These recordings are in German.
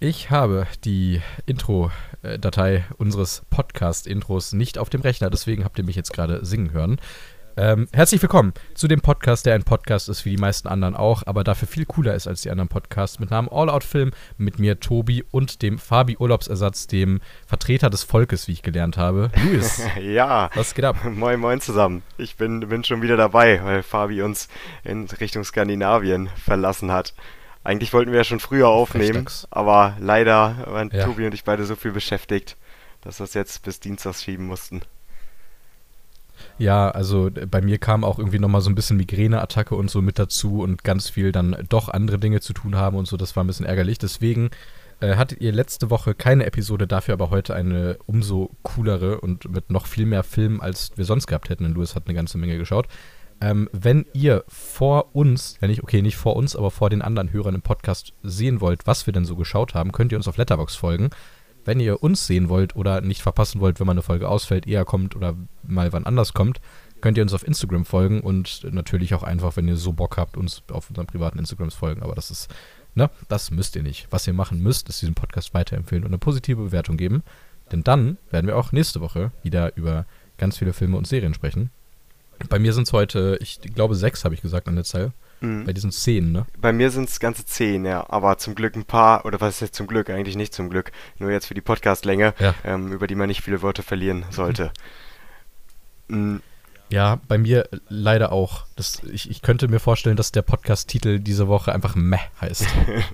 Ich habe die Intro-Datei unseres Podcast-Intros nicht auf dem Rechner, deswegen habt ihr mich jetzt gerade singen hören. Ähm, herzlich willkommen zu dem Podcast, der ein Podcast ist wie die meisten anderen auch, aber dafür viel cooler ist als die anderen Podcasts mit Namen All Out Film mit mir, Tobi und dem Fabi Urlaubsersatz, dem Vertreter des Volkes, wie ich gelernt habe. Luis. ja. Was geht ab? Moin, moin zusammen. Ich bin, bin schon wieder dabei, weil Fabi uns in Richtung Skandinavien verlassen hat. Eigentlich wollten wir ja schon früher aufnehmen, Frechtags. aber leider waren Ja. Tobi und ich beide so viel beschäftigt, dass wir es jetzt bis Dienstags schieben mussten. Ja, also äh, bei mir kam auch irgendwie nochmal so ein bisschen Migräneattacke und so mit dazu und ganz viel dann doch andere Dinge zu tun haben und so. Das war ein bisschen ärgerlich. Deswegen äh, hattet ihr letzte Woche keine Episode, dafür aber heute eine umso coolere und mit noch viel mehr Filmen, als wir sonst gehabt hätten. Denn Louis hat eine ganze Menge geschaut. Ähm, wenn ihr vor uns, ja nicht, okay, nicht vor uns, aber vor den anderen Hörern im Podcast sehen wollt, was wir denn so geschaut haben, könnt ihr uns auf Letterbox folgen. Wenn ihr uns sehen wollt oder nicht verpassen wollt, wenn mal eine Folge ausfällt, eher kommt oder mal wann anders kommt, könnt ihr uns auf Instagram folgen und natürlich auch einfach, wenn ihr so Bock habt, uns auf unseren privaten Instagrams folgen. Aber das ist, ne, das müsst ihr nicht. Was ihr machen müsst, ist diesen Podcast weiterempfehlen und eine positive Bewertung geben. Denn dann werden wir auch nächste Woche wieder über ganz viele Filme und Serien sprechen. Bei mir sind es heute, ich glaube, sechs, habe ich gesagt an der Zahl. Mhm. Bei diesen zehn, ne? Bei mir sind es ganze zehn, ja, aber zum Glück ein paar, oder was ist jetzt zum Glück, eigentlich nicht zum Glück, nur jetzt für die Podcastlänge, Ja. ähm, über die man nicht viele Worte verlieren sollte. Mhm. Ja, bei mir leider auch. Das, ich, ich könnte mir vorstellen, dass der Podcast-Titel diese Woche einfach Meh heißt.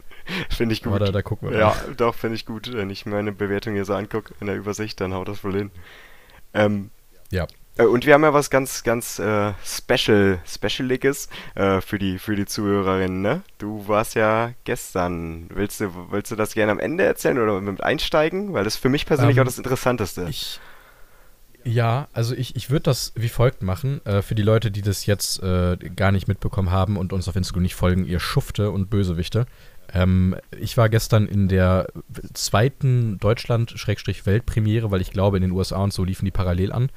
Finde ich gut. Aber da, da gucken wir Ja, mal. doch, finde ich gut. Wenn ich meine Bewertung hier so angucke in der Übersicht, dann haut das wohl hin. Ähm, Ja. Äh, und wir haben ja was ganz, ganz äh, Special, Specialiges äh, für die, für die Zuhörerinnen, ne? Du warst ja gestern. Willst du, willst du das gerne am Ende erzählen oder mit einsteigen? Weil das ist für mich persönlich Ähm, auch das Interessanteste. Ich, ja, also ich, ich würde das wie folgt machen. Äh, für die Leute, die das jetzt äh, gar nicht mitbekommen haben und uns auf Instagram nicht folgen, ihr Schufte und Bösewichte. Ähm, ich war gestern in der zweiten Deutschland-Weltpremiere, weil ich glaube, in den USA und so liefen die parallel an,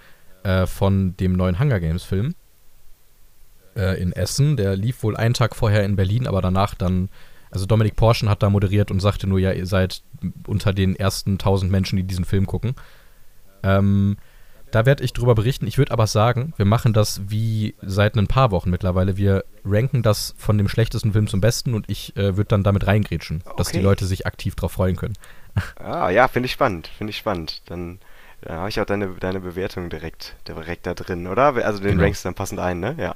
äh, von dem neuen Hunger Games-Film äh, in Essen. Der lief wohl einen Tag vorher in Berlin, aber danach dann. Also Dominik Porschen hat da moderiert und sagte nur, ja, ihr seid unter den ersten 1000 Menschen, die diesen Film gucken. Ähm, da werde ich drüber berichten. Ich würde aber sagen, wir machen das wie seit ein paar Wochen mittlerweile. Wir ranken das von dem schlechtesten Film zum besten und ich äh, würde dann damit reingrätschen, dass die Okay. Leute sich aktiv drauf freuen können. Ah, ja, finde ich spannend, finde ich spannend. Dann, dann habe ich auch deine, deine Bewertung direkt, direkt da drin, oder? Also den Genau. rankst du dann passend ein, ne? Ja.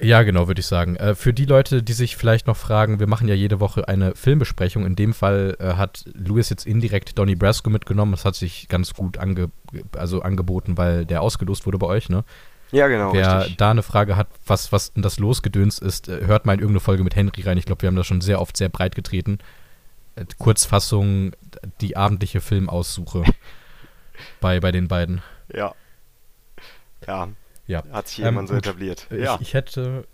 Ja, genau, würde ich sagen. Äh, für die Leute, die sich vielleicht noch fragen, wir machen ja jede Woche eine Filmbesprechung. In dem Fall äh, hat Louis jetzt indirekt Donnie Brasco mitgenommen. Das hat sich ganz gut ange also angeboten, weil der ausgelost wurde bei euch, ne? Ja, genau, Wer richtig. da eine Frage hat, was, was denn das Losgedöns ist, äh, hört mal in irgendeine Folge mit Henry rein. Ich glaube, wir haben das schon sehr oft sehr breit getreten. Äh, Kurzfassung, die abendliche Filmaussuche bei, bei den beiden. Ja. Ja, Ja. hat sich Ähm, jemand so gut. etabliert. Ich, Ja. ich hätte,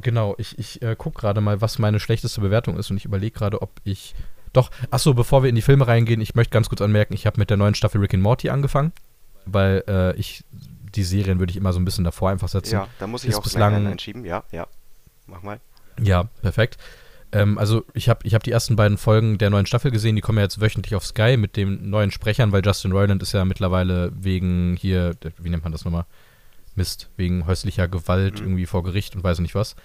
genau, ich, ich äh, gucke gerade mal, was meine schlechteste Bewertung ist und ich überlege gerade, ob ich. Doch, achso, bevor wir in die Filme reingehen, ich möchte ganz kurz anmerken, ich habe mit der neuen Staffel Rick and Morty angefangen, weil äh, ich, die Serien würde ich immer so ein bisschen davor einfach setzen. Ja, da muss ich ist auch bislang- einschieben. Ja, ja. Mach mal. Ja, perfekt. Ähm, also ich habe ich hab die ersten beiden Folgen der neuen Staffel gesehen, die kommen ja jetzt wöchentlich auf Sky mit den neuen Sprechern, weil Justin Roiland ist ja mittlerweile wegen hier, wie nennt man das nochmal? Mist, wegen häuslicher Gewalt Mhm. irgendwie vor Gericht und weiß nicht was.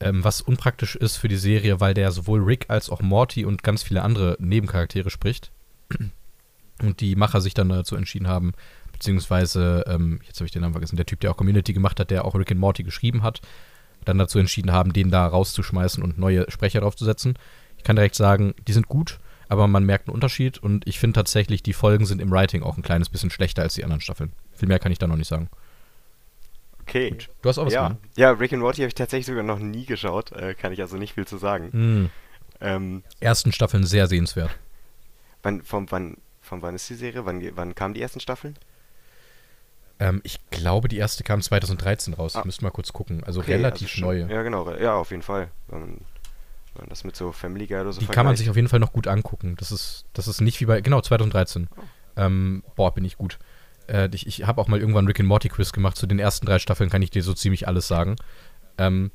Ähm, was unpraktisch ist für die Serie, weil der sowohl Rick als auch Morty und ganz viele andere Nebencharaktere spricht. Und die Macher sich dann dazu entschieden haben, beziehungsweise, ähm, jetzt habe ich den Namen vergessen, der Typ, der auch Community gemacht hat, der auch Rick and Morty geschrieben hat, dann dazu entschieden haben, den da rauszuschmeißen und neue Sprecher draufzusetzen. Ich kann direkt sagen, die sind gut, aber man merkt einen Unterschied und ich finde tatsächlich, die Folgen sind im Writing auch ein kleines bisschen schlechter als die anderen Staffeln. Viel mehr kann ich da noch nicht sagen. Okay. Du hast auch was ja. gemacht? ja, Rick and Morty habe ich tatsächlich sogar noch nie geschaut. Äh, kann ich also nicht viel zu sagen. Hm. Ähm, Ersten Staffeln sehr sehenswert. wann, von, wann, von wann ist die Serie? Wann, wann kamen die ersten Staffeln? Ähm, ich glaube, die erste kam 2013 raus. Ah. Ich müsste mal kurz gucken. Also Okay, relativ also neue. Ja, genau. Ja, auf jeden Fall. Wenn man, wenn man das mit so Family Guy oder so Die kann man sich auf jeden Fall noch gut angucken. Das ist, das ist nicht wie bei, genau, 2013. Oh. Ähm, boah, bin ich gut. Äh, ich ich habe auch mal irgendwann Rick and Morty Quiz gemacht. Zu den ersten drei Staffeln kann ich dir so ziemlich alles sagen. Ähm,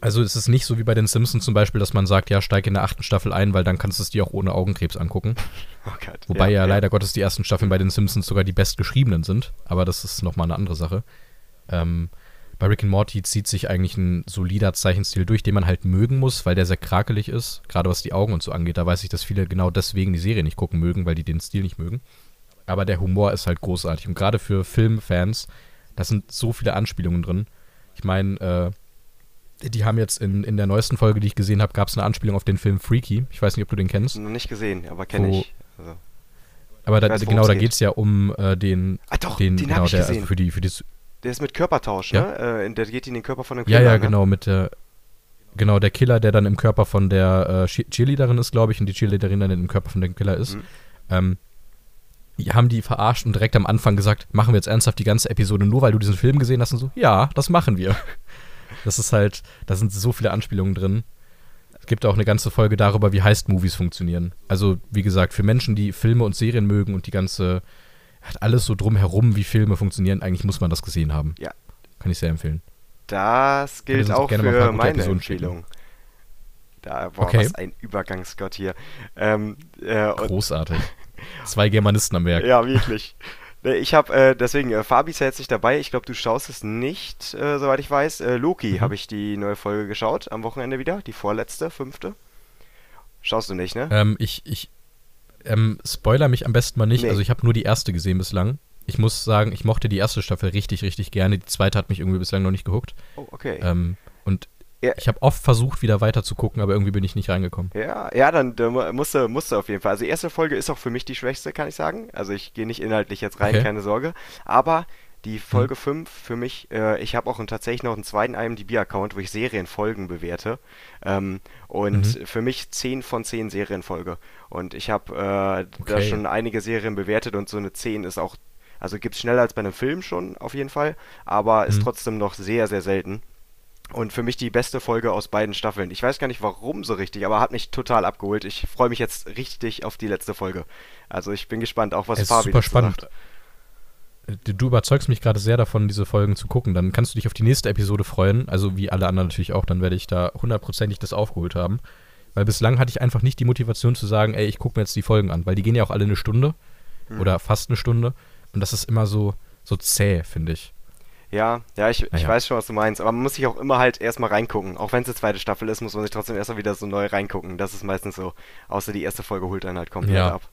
also es ist nicht so wie bei den Simpsons zum Beispiel, dass man sagt, ja, steig in der achten Staffel ein, weil dann kannst du es dir auch ohne Augenkrebs angucken. Oh Gott. Wobei ja, ja, leider Gottes die ersten Staffeln bei den Simpsons sogar die bestgeschriebenen sind, aber das ist nochmal eine andere Sache. Ähm, bei Rick and Morty zieht sich eigentlich ein solider Zeichenstil durch, den man halt mögen muss, weil der sehr krakelig ist, gerade was die Augen und so angeht. Da weiß ich, dass viele genau deswegen die Serie nicht gucken mögen, weil die den Stil nicht mögen. Aber der Humor ist halt großartig und gerade für Filmfans, da sind so viele Anspielungen drin. Ich meine, äh, die haben jetzt in, in der neuesten Folge, die ich gesehen habe, gab es eine Anspielung auf den Film Freaky. Ich weiß nicht, ob du den kennst. Noch nicht gesehen, aber kenne ich. Also, aber da, weiß, genau, da geht es ja um äh, den. Ah, doch, den, den genau, ich der, gesehen. Also für die, für die, der ist mit Körpertausch, ja? ne? Äh, der geht in den Körper von dem Killer. Ja, ja, ne? genau, mit der. Genau, der Killer, der dann im Körper von der äh, Cheerleaderin ist, glaube ich, und die Cheerleaderin dann im Körper von dem Killer ist. Mhm. Ähm, haben die verarscht und direkt am Anfang gesagt, machen wir jetzt ernsthaft die ganze Episode nur, weil du diesen Film gesehen hast und so, ja, das machen wir. Das ist halt, da sind so viele Anspielungen drin. Es gibt auch eine ganze Folge darüber, wie Heist-Movies funktionieren. Also, wie gesagt, für Menschen, die Filme und Serien mögen und die ganze, hat alles so drumherum, wie Filme funktionieren, eigentlich muss man das gesehen haben. Ja. Kann ich sehr empfehlen. Das gilt auch für meine Empfehlung. Da, boah, okay. was ein Übergangsgott hier. Ähm, äh, Großartig. Zwei Germanisten am Werk. Ja, wirklich. Ich habe äh, deswegen, äh, Fabi ist ja jetzt nicht dabei. Ich glaube, du schaust es nicht, äh, soweit ich weiß. Äh, Loki mhm. habe ich die neue Folge geschaut, am Wochenende wieder. Die vorletzte, fünfte. Schaust du nicht, ne? Ähm, ich, ich, ähm, spoiler mich am besten mal nicht. Nee. Also ich habe nur die erste gesehen bislang. Ich muss sagen, ich mochte die erste Staffel richtig, richtig gerne. Die zweite hat mich irgendwie bislang noch nicht gehuckt. Oh, okay. Ähm, und ja. Ich habe oft versucht, wieder weiter zu gucken, aber irgendwie bin ich nicht reingekommen. Ja, ja, dann musst du, musst du auf jeden Fall. Also die erste Folge ist auch für mich die schwächste, kann ich sagen. Also ich gehe nicht inhaltlich jetzt rein, okay. keine Sorge. Aber die Folge hm. 5 für mich, äh, ich habe auch einen, tatsächlich noch einen zweiten IMDb-Account, wo ich Serienfolgen bewerte. Ähm, und mhm. für mich 10 von 10 Serienfolge. Und ich habe äh, okay. da schon einige Serien bewertet und so eine 10 ist auch, also gibt es schneller als bei einem Film schon, auf jeden Fall, aber ist mhm. trotzdem noch sehr, sehr selten. Und für mich die beste Folge aus beiden Staffeln. Ich weiß gar nicht warum so richtig, aber hat mich total abgeholt. Ich freue mich jetzt richtig auf die letzte Folge. Also ich bin gespannt, auch was es Fabi ist super spannend. Sagt. Du überzeugst mich gerade sehr davon, diese Folgen zu gucken. Dann kannst du dich auf die nächste Episode freuen. Also wie alle anderen natürlich auch. Dann werde ich da hundertprozentig das aufgeholt haben. Weil bislang hatte ich einfach nicht die Motivation zu sagen, ey, ich gucke mir jetzt die Folgen an. Weil die gehen ja auch alle eine Stunde. Mhm. Oder fast eine Stunde. Und das ist immer so, so zäh, finde ich. Ja, ja, ich, ich ja. weiß schon, was du meinst. Aber man muss sich auch immer halt erstmal reingucken. Auch wenn es die zweite Staffel ist, muss man sich trotzdem erstmal wieder so neu reingucken. Das ist meistens so. Außer die erste Folge holt einen halt komplett ja. ab.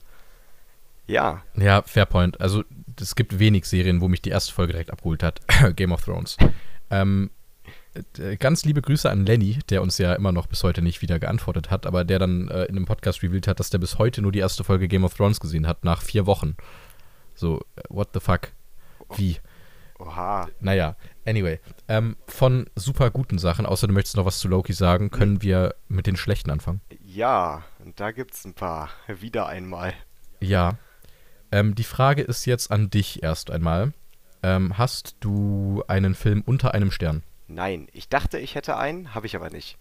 Ja. Ja, Fairpoint. Also es gibt wenig Serien, wo mich die erste Folge direkt abgeholt hat. Game of Thrones. Ähm, äh, ganz liebe Grüße an Lenny, der uns ja immer noch bis heute nicht wieder geantwortet hat, aber der dann äh, in einem Podcast revealed hat, dass der bis heute nur die erste Folge Game of Thrones gesehen hat, nach vier Wochen. So, äh, what the fuck? Wie? Oha. Naja, anyway. Ähm, von super guten Sachen, außer du möchtest noch was zu Loki sagen, können hm. wir mit den schlechten anfangen. Ja, da gibt's ein paar. Wieder einmal. Ja. Ähm, die Frage ist jetzt an dich erst einmal. Ähm, hast du einen Film unter einem Stern? Nein, ich dachte, ich hätte einen, habe ich aber nicht.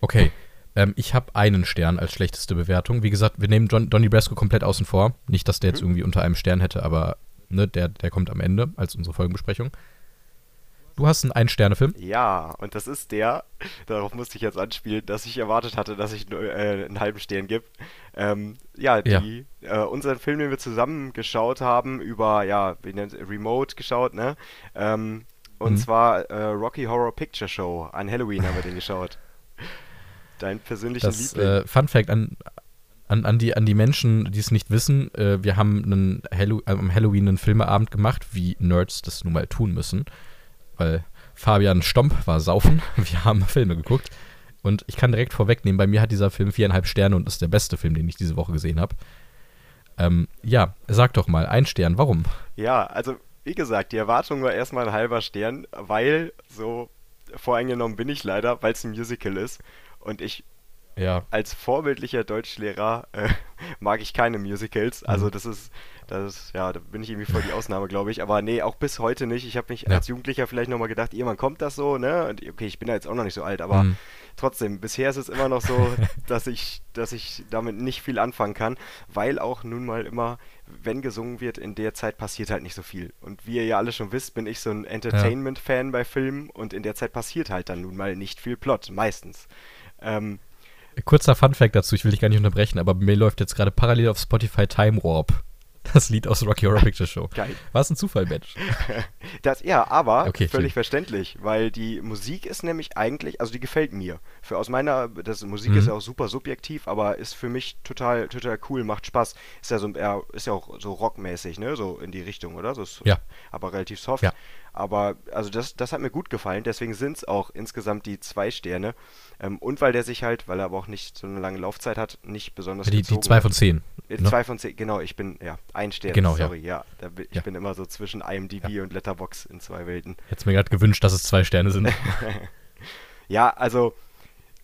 Okay. Ähm, ich habe einen Stern als schlechteste Bewertung. Wie gesagt, wir nehmen John, Donny Brasco komplett außen vor. Nicht, dass der jetzt mhm. irgendwie unter einem Stern hätte, aber ne, der, der kommt am Ende als unsere Folgenbesprechung. Du hast einen Ein-Sterne-Film? Ja, und das ist der, darauf musste ich jetzt anspielen, dass ich erwartet hatte, dass ich äh, einen halben Stern gibt. Ähm, ja, die, ja. Äh, unseren Film, den wir zusammen geschaut haben, über, ja, wie nennt Remote geschaut, ne? Ähm, und mhm. zwar äh, Rocky Horror Picture Show. An Halloween haben wir den geschaut. Dein persönlicher Liebling. Äh, Fun Fact an, an, an, die, an die Menschen, die es nicht wissen, äh, wir haben einen Hallo äh, am Halloween einen Filmeabend gemacht, wie Nerds das nun mal tun müssen. Weil Fabian Stomp war saufen, wir haben Filme geguckt. Und ich kann direkt vorwegnehmen, bei mir hat dieser Film viereinhalb Sterne und ist der beste Film, den ich diese Woche gesehen habe. Ähm, ja, sag doch mal, ein Stern, warum? Ja, also wie gesagt, die Erwartung war erstmal ein halber Stern, weil so voreingenommen bin ich leider, weil es ein Musical ist und ich ja. als vorbildlicher Deutschlehrer äh, mag ich keine Musicals. Also mhm. das ist, das ist, ja, da bin ich irgendwie voll die Ausnahme, glaube ich. Aber nee, auch bis heute nicht. Ich habe mich ja. als Jugendlicher vielleicht nochmal gedacht, irgendwann kommt das so, ne? Und okay, ich bin ja jetzt auch noch nicht so alt, aber mhm. trotzdem, bisher ist es immer noch so, dass ich, dass ich damit nicht viel anfangen kann, weil auch nun mal immer, wenn gesungen wird, in der Zeit passiert halt nicht so viel. Und wie ihr ja alle schon wisst, bin ich so ein Entertainment-Fan bei Filmen und in der Zeit passiert halt dann nun mal nicht viel Plot, meistens. Ähm, Kurzer Fun-Fact dazu, ich will dich gar nicht unterbrechen, aber mir läuft jetzt gerade parallel auf Spotify Time Warp. Das Lied aus Rocky Horror Picture Show. Geil. War es ein Zufall, Mensch? das, ja, aber okay, völlig schön. verständlich, weil die Musik ist nämlich eigentlich, also die gefällt mir. Für aus meiner, das Musik mhm. ist ja auch super subjektiv, aber ist für mich total, total cool, macht Spaß. Ist ja so, ist ja auch so rockmäßig, ne, so in die Richtung, oder? So, ja. Aber relativ soft. Ja. Aber also das, das hat mir gut gefallen, deswegen sind es auch insgesamt die zwei Sterne. Ähm, und weil der sich halt, weil er aber auch nicht so eine lange Laufzeit hat, nicht besonders Die, die zwei von zehn. Ne? Zwei von zehn, genau, ich bin, ja, ein Stern, genau, sorry, ja. ja ich ja. bin immer so zwischen IMDb ja. und Letterbox in zwei Welten. Hätte mir gerade gewünscht, dass es zwei Sterne sind. ja, also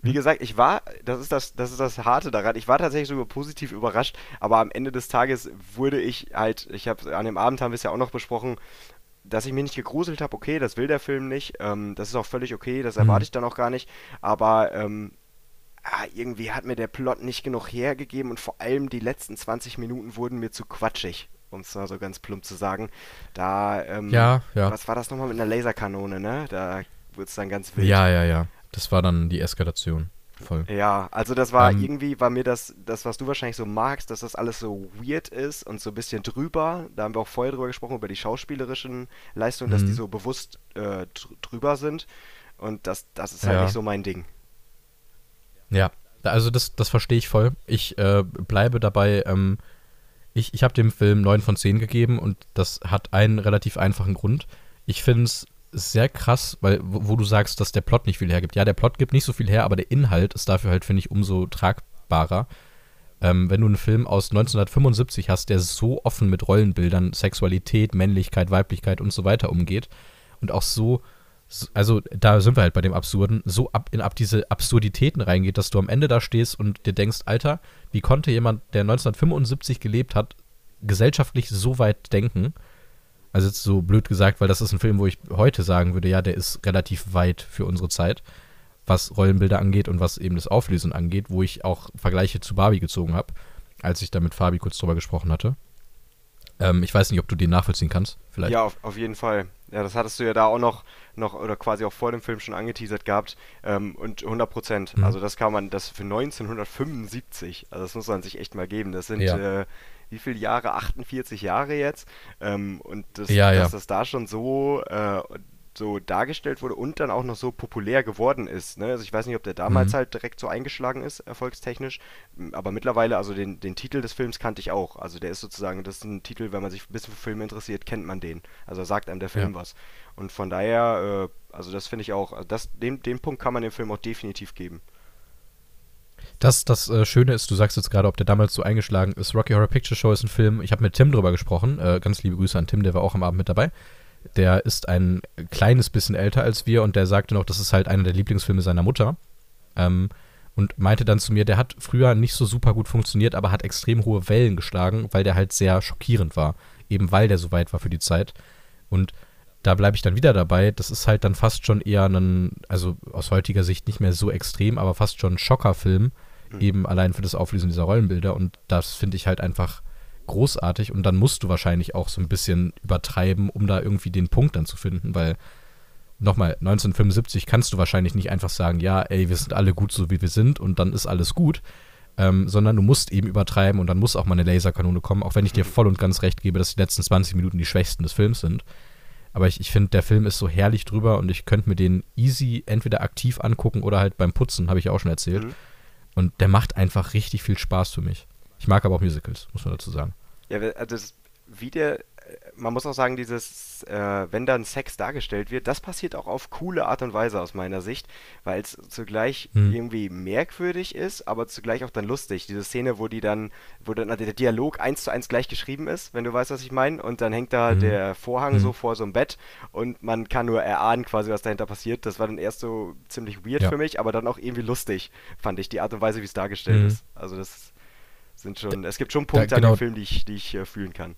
wie hm? gesagt, ich war, das ist das, das ist das Harte daran, ich war tatsächlich sogar positiv überrascht, aber am Ende des Tages wurde ich halt, ich habe an dem Abend haben wir es ja auch noch besprochen, dass ich mich nicht gegruselt habe, okay, das will der Film nicht. Ähm, das ist auch völlig okay, das erwarte mhm. ich dann auch gar nicht. Aber ähm, ah, irgendwie hat mir der Plot nicht genug hergegeben und vor allem die letzten 20 Minuten wurden mir zu quatschig, um es mal so ganz plump zu sagen. Da, ähm, ja, ja. was war das nochmal mit einer Laserkanone, ne? Da wurde es dann ganz wild. Ja, ja, ja. Das war dann die Eskalation voll. Ja, also das war ähm, irgendwie, war mir das, das, was du wahrscheinlich so magst, dass das alles so weird ist und so ein bisschen drüber. Da haben wir auch vorher drüber gesprochen, über die schauspielerischen Leistungen, dass die mhm. so bewusst äh, drüber sind. Und das, das ist halt ja. nicht so mein Ding. Ja, also das, das verstehe ich voll. Ich äh, bleibe dabei, ähm, ich, ich habe dem Film 9 von 10 gegeben und das hat einen relativ einfachen Grund. Ich finde es sehr krass, weil, wo, wo, du sagst, dass der Plot nicht viel hergibt. Ja, der Plot gibt nicht so viel her, aber der Inhalt ist dafür halt, finde ich, umso tragbarer. Ähm, wenn du einen Film aus 1975 hast, der so offen mit Rollenbildern, Sexualität, Männlichkeit, Weiblichkeit und so weiter umgeht und auch so, also da sind wir halt bei dem Absurden, so ab in ab diese Absurditäten reingeht, dass du am Ende da stehst und dir denkst, Alter, wie konnte jemand, der 1975 gelebt hat, gesellschaftlich so weit denken? Also jetzt so blöd gesagt, weil das ist ein Film, wo ich heute sagen würde, ja, der ist relativ weit für unsere Zeit, was Rollenbilder angeht und was eben das Auflösen angeht, wo ich auch Vergleiche zu Barbie gezogen habe, als ich da mit Fabi kurz drüber gesprochen hatte. Ähm, ich weiß nicht, ob du den nachvollziehen kannst, vielleicht. Ja, auf, auf jeden Fall. Ja, das hattest du ja da auch noch, noch oder quasi auch vor dem Film schon angeteasert gehabt. Ähm, und 100 Prozent. Mhm. Also das kann man, das für 1975, also das muss man sich echt mal geben. Das sind ja. äh, wie viele Jahre? 48 Jahre jetzt. Ähm, und das, ja, dass ja. das da schon so, äh, so dargestellt wurde und dann auch noch so populär geworden ist. Ne? Also ich weiß nicht, ob der damals mhm. halt direkt so eingeschlagen ist, erfolgstechnisch. Aber mittlerweile, also den, den Titel des Films kannte ich auch. Also der ist sozusagen, das ist ein Titel, wenn man sich ein bisschen für Filme interessiert, kennt man den. Also sagt einem der Film ja. was. Und von daher, äh, also das finde ich auch, also das, den, den Punkt kann man dem Film auch definitiv geben. Das, das äh, Schöne ist, du sagst jetzt gerade, ob der damals so eingeschlagen ist. Rocky Horror Picture Show ist ein Film, ich habe mit Tim drüber gesprochen. Äh, ganz liebe Grüße an Tim, der war auch am Abend mit dabei. Der ist ein kleines bisschen älter als wir und der sagte noch, das ist halt einer der Lieblingsfilme seiner Mutter. Ähm, und meinte dann zu mir, der hat früher nicht so super gut funktioniert, aber hat extrem hohe Wellen geschlagen, weil der halt sehr schockierend war. Eben weil der so weit war für die Zeit. Und da bleibe ich dann wieder dabei. Das ist halt dann fast schon eher ein, also aus heutiger Sicht nicht mehr so extrem, aber fast schon ein Schockerfilm, mhm. eben allein für das Auflösen dieser Rollenbilder. Und das finde ich halt einfach großartig. Und dann musst du wahrscheinlich auch so ein bisschen übertreiben, um da irgendwie den Punkt dann zu finden, weil nochmal, 1975 kannst du wahrscheinlich nicht einfach sagen, ja, ey, wir sind alle gut so wie wir sind und dann ist alles gut. Ähm, sondern du musst eben übertreiben und dann muss auch mal eine Laserkanone kommen, auch wenn ich dir mhm. voll und ganz recht gebe, dass die letzten 20 Minuten die schwächsten des Films sind. Aber ich, ich finde, der Film ist so herrlich drüber und ich könnte mir den easy entweder aktiv angucken oder halt beim Putzen, habe ich auch schon erzählt. Mhm. Und der macht einfach richtig viel Spaß für mich. Ich mag aber auch Musicals, muss man dazu sagen. Ja, also das, wie der man muss auch sagen, dieses, äh, wenn dann Sex dargestellt wird, das passiert auch auf coole Art und Weise aus meiner Sicht, weil es zugleich Hm. irgendwie merkwürdig ist, aber zugleich auch dann lustig. Diese Szene, wo die dann, wo dann der Dialog eins zu eins gleich geschrieben ist, wenn du weißt, was ich meine, und dann hängt da Hm. der Vorhang Hm. so vor so einem Bett und man kann nur erahnen quasi, was dahinter passiert. Das war dann erst so ziemlich weird Ja. für mich, aber dann auch irgendwie lustig, fand ich, die Art und Weise, wie es dargestellt Hm. ist. Also das sind schon, es gibt schon Punkte genau. an dem Film, die ich, die ich äh, fühlen kann.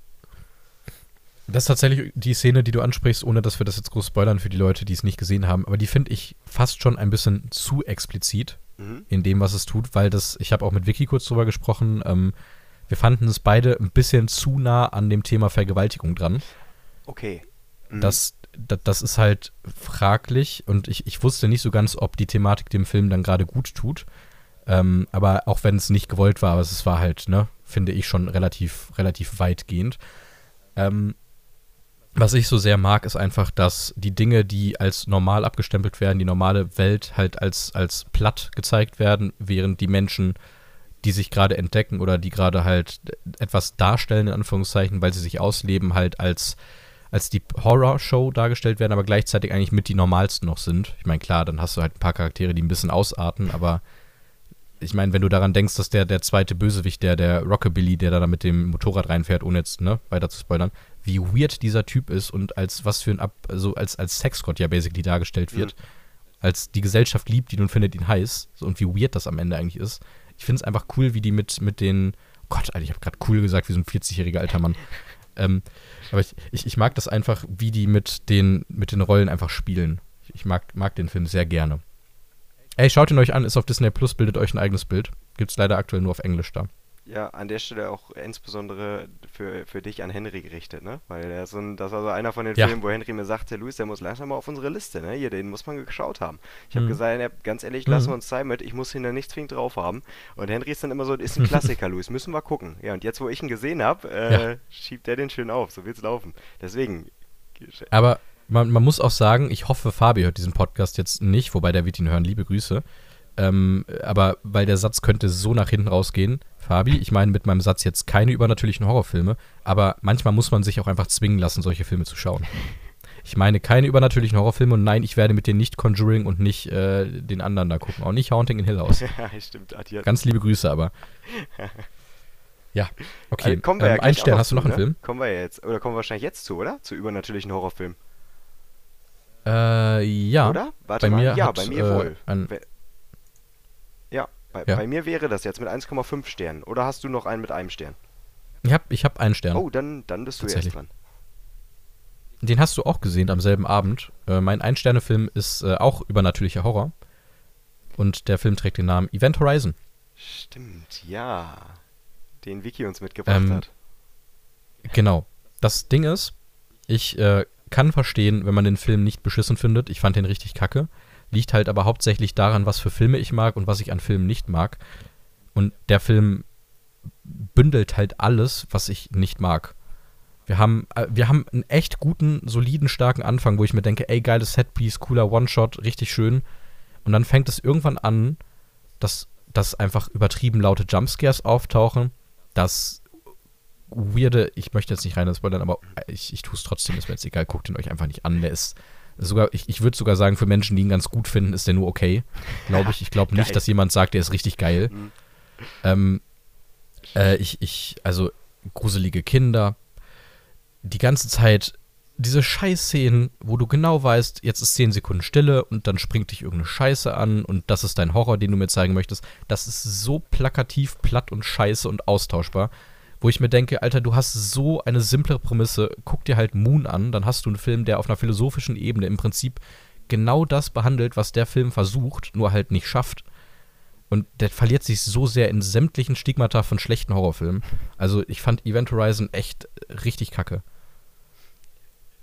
Das ist tatsächlich die Szene, die du ansprichst, ohne dass wir das jetzt groß spoilern für die Leute, die es nicht gesehen haben. Aber die finde ich fast schon ein bisschen zu explizit Mhm. in dem, was es tut, weil das, ich habe auch mit Vicky kurz drüber gesprochen, ähm, wir fanden es beide ein bisschen zu nah an dem Thema Vergewaltigung dran. Okay. Mhm. Das, das, das ist halt fraglich und ich, ich wusste nicht so ganz, ob die Thematik dem Film dann gerade gut tut. Ähm, aber auch wenn es nicht gewollt war, aber es war halt, ne, finde ich schon relativ, relativ weitgehend. Ähm, was ich so sehr mag, ist einfach, dass die Dinge, die als normal abgestempelt werden, die normale Welt halt als, als platt gezeigt werden, während die Menschen, die sich gerade entdecken oder die gerade halt etwas darstellen, in Anführungszeichen, weil sie sich ausleben, halt als, als die Horror-Show dargestellt werden, aber gleichzeitig eigentlich mit die normalsten noch sind. Ich meine, klar, dann hast du halt ein paar Charaktere, die ein bisschen ausarten, aber ich meine, wenn du daran denkst, dass der, der zweite Bösewicht, der, der Rockabilly, der da mit dem Motorrad reinfährt, ohne jetzt, ne, weiter zu spoilern, wie weird dieser Typ ist und als was für ein Ab also als, als Sexgott ja basically dargestellt wird. Als die Gesellschaft liebt ihn und findet ihn heiß. So, und wie weird das am Ende eigentlich ist. Ich finde es einfach cool, wie die mit, mit den. Gott, Alter, ich habe gerade cool gesagt, wie so ein 40-jähriger alter Mann. ähm, aber ich, ich, ich mag das einfach, wie die mit den, mit den Rollen einfach spielen. Ich, ich mag, mag den Film sehr gerne. Ey, schaut ihn euch an, ist auf Disney Plus, bildet euch ein eigenes Bild. Gibt's leider aktuell nur auf Englisch da. Ja, an der Stelle auch insbesondere für, für dich an Henry gerichtet, ne? Weil der ist ein, das war so einer von den Ja. Filmen, wo Henry mir sagte, Luis, der muss langsam mal auf unsere Liste, ne? Hier, den muss man geschaut haben. Ich habe Mhm. gesagt, ganz ehrlich, lassen Mhm. wir uns Zeit mit, ich muss ihn da nicht zwingend drauf haben. Und Henry ist dann immer so, ist ein Klassiker, Luis, müssen wir gucken. Ja, und jetzt, wo ich ihn gesehen habe, äh, Ja. schiebt der den schön auf, so wird's laufen. Deswegen, Aber man, man muss auch sagen, ich hoffe, Fabi hört diesen Podcast jetzt nicht, wobei der wird ihn hören. Liebe Grüße. Ähm, aber weil der Satz könnte so nach hinten rausgehen. Fabi, ich meine mit meinem Satz jetzt keine übernatürlichen Horrorfilme, aber manchmal muss man sich auch einfach zwingen lassen, solche Filme zu schauen. Ich meine keine übernatürlichen Horrorfilme und nein, ich werde mit dir nicht Conjuring und nicht äh, den anderen da gucken. Auch nicht Haunting in Hill House. ja, stimmt, hat hier. Ganz liebe Grüße, aber. Ja, okay. Also kommen wir ja ähm, gleich ein Stern, hast du noch einen ne? Film? Kommen wir ja jetzt, oder kommen wir wahrscheinlich jetzt zu, oder? Zu übernatürlichen Horrorfilmen. Äh, ja. Oder? Warte Bei mal. mir ja, hat, bei mir äh, wohl. We- ja, bei, Ja. bei mir wäre das jetzt mit 1,5 Sternen. Oder hast du noch einen mit einem Stern? Ich habe ich hab einen Stern. Oh, dann, dann bist du erst dran. Den hast du auch gesehen am selben Abend. Äh, mein Ein-Sterne-Film ist äh, auch übernatürlicher Horror. Und der Film trägt den Namen Event Horizon. Stimmt, ja. Den Vicky uns mitgebracht Ähm, hat. Genau. Das Ding ist, ich äh, kann verstehen, wenn man den Film nicht beschissen findet. Ich fand den richtig kacke. Liegt halt aber hauptsächlich daran, was für Filme ich mag und was ich an Filmen nicht mag. Und der Film bündelt halt alles, was ich nicht mag. Wir haben, äh, wir haben einen echt guten, soliden, starken Anfang, wo ich mir denke, ey, geiles Setpiece, cooler One-Shot, richtig schön. Und dann fängt es irgendwann an, dass, dass einfach übertrieben laute Jumpscares auftauchen, dass weirde, ich möchte jetzt nicht rein spoilern, aber ich, ich tue es trotzdem, ist mir jetzt egal, guckt ihn euch einfach nicht an. Der ist sogar, ich, ich würde sogar sagen, für Menschen, die ihn ganz gut finden, ist der nur okay. Glaube ich. Ich glaube nicht, dass jemand sagt, der ist richtig geil. Mhm. Ähm, äh, ich, ich, also gruselige Kinder, die ganze Zeit diese Scheißszenen, wo du genau weißt, jetzt ist 10 Sekunden Stille und dann springt dich irgendeine Scheiße an und das ist dein Horror, den du mir zeigen möchtest. Das ist so plakativ, platt und scheiße und austauschbar, wo ich mir denke, Alter, du hast so eine simple Prämisse, guck dir halt Moon an, dann hast du einen Film, der auf einer philosophischen Ebene im Prinzip genau das behandelt, was der Film versucht, nur halt nicht schafft. Und der verliert sich so sehr in sämtlichen Stigmata von schlechten Horrorfilmen. Also ich fand Event Horizon echt richtig kacke.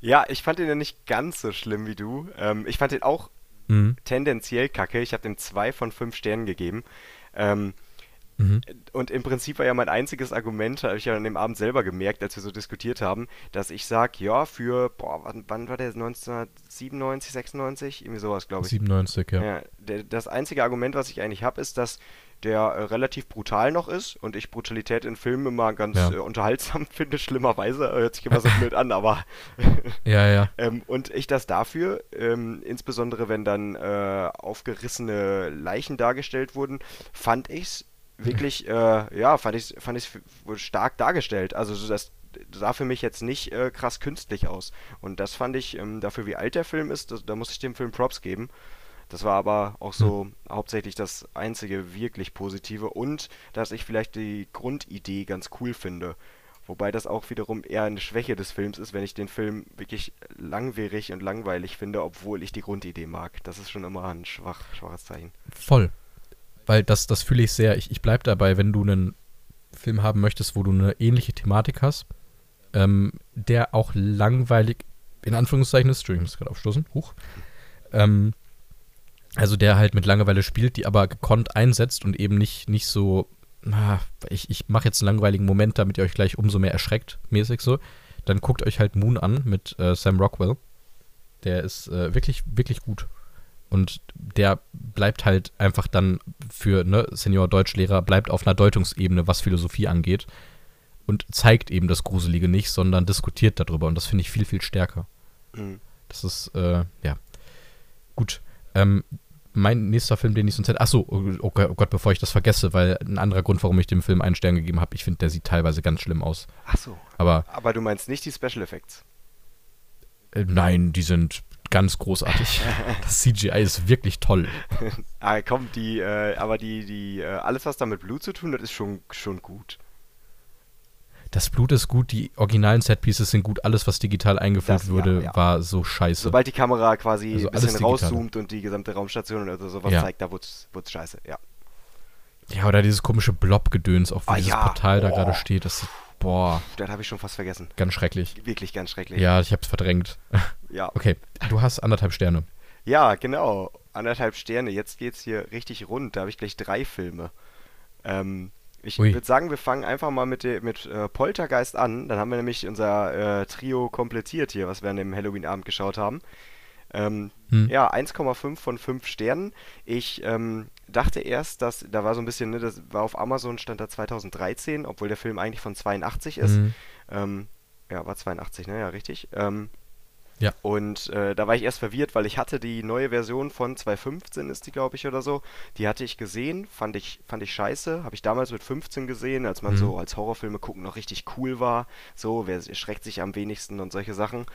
Ja, ich fand den ja nicht ganz so schlimm wie du. Ähm, ich fand den auch Mhm. tendenziell kacke. Ich habe dem zwei von fünf Sternen gegeben. Ähm, Mhm. Und im Prinzip war ja mein einziges Argument, habe ich ja an dem Abend selber gemerkt, als wir so diskutiert haben, dass ich sage, ja, für, boah, wann, wann war der? 1997, 96? Irgendwie sowas, glaube ich. 97, ja. Ja, der, das einzige Argument, was ich eigentlich habe, ist, dass der äh, relativ brutal noch ist und ich Brutalität in Filmen immer ganz Ja. äh, unterhaltsam finde, schlimmerweise. Äh, Hört sich immer so blöd an, aber Ja, ja. ähm, und ich das dafür, ähm, insbesondere wenn dann äh, aufgerissene Leichen dargestellt wurden, fand ich's wirklich, äh, ja, fand ich's, fand ich's f- stark dargestellt. Also so das sah für mich jetzt nicht äh, krass künstlich aus. Und das fand ich, ähm, dafür wie alt der Film ist, das, da muss ich dem Film Props geben. Das war aber auch so hauptsächlich das einzige wirklich Positive und dass ich vielleicht die Grundidee ganz cool finde. Wobei das auch wiederum eher eine Schwäche des Films ist, wenn ich den Film wirklich langwierig und langweilig finde, obwohl ich die Grundidee mag. Das ist schon immer ein schwach, schwaches Zeichen. Voll. Weil das, das fühle ich sehr. Ich, ich bleib dabei, wenn du einen Film haben möchtest, wo du eine ähnliche Thematik hast, ähm, der auch langweilig, in Anführungszeichen ist, Entschuldigung, ich muss gerade aufstoßen, huch. Ähm, also der halt mit Langeweile spielt, die aber gekonnt einsetzt und eben nicht, nicht so, na, ich, ich mache jetzt einen langweiligen Moment, damit ihr euch gleich umso mehr erschreckt, mäßig so. Dann guckt euch halt Moon an mit äh, Sam Rockwell. Der ist äh, wirklich, wirklich gut. Und der bleibt halt einfach dann für ne, Senior Deutschlehrer, bleibt auf einer Deutungsebene, was Philosophie angeht. Und zeigt eben das Gruselige nicht, sondern diskutiert darüber. Und das finde ich viel, viel stärker. Mhm. Das ist, äh, ja. Gut. Ähm, mein nächster Film, den ich sonst hätte. Achso, oh, oh Gott, oh Gott, bevor ich das vergesse, weil ein anderer Grund, warum ich dem Film einen Stern gegeben habe, ich finde, der sieht teilweise ganz schlimm aus. Ach so. Aber Aber du meinst nicht die Special Effects? äh, nein, die sind ganz großartig. das CGI ist wirklich toll. Ah, komm, die, äh, aber die, die, äh, alles was da mit Blut zu tun hat, ist schon, schon gut. Das Blut ist gut, die originalen Setpieces sind gut, alles, was digital eingeführt Das, ja, wurde, ja. war so scheiße. Sobald die Kamera quasi Also ein bisschen rauszoomt und die gesamte Raumstation oder sowas Ja. zeigt, da wird's, wird's scheiße, ja. ja, oder dieses komische Blob-Gedöns, auch wo Ah, dieses ja. Portal da Oh. gerade steht, das ist, boah, Das habe ich schon fast vergessen. ganz schrecklich. Wirklich ganz schrecklich. Ja, ich hab's verdrängt. Ja, Okay, du hast anderthalb Sterne. ja genau. Anderthalb Sterne. Jetzt geht's hier richtig rund. Da habe ich gleich drei Filme. Ähm, ich würde sagen, wir fangen einfach mal mit, mit äh, Poltergeist an. Dann haben wir nämlich unser äh, Trio komplettiert hier, was wir an dem Halloween-Abend geschaut haben. Ähm, Hm. Ja, 1,5 von 5 Sternen. Ich ähm, dachte erst, dass, da war so ein bisschen, ne, das war auf Amazon, stand da 2013, obwohl der Film eigentlich von 82 ist. Mhm. Ähm, ja, war 82, ne? Ja, richtig. Ähm, Ja. Und äh, da war ich erst verwirrt, weil ich hatte die neue Version von 2015 ist die, glaube ich, oder so. Die hatte ich gesehen, fand ich, fand ich scheiße. Habe ich damals mit 15 gesehen, als man Mhm. so als Horrorfilme gucken noch richtig cool war. So, wer erschreckt sich am wenigsten und solche Sachen.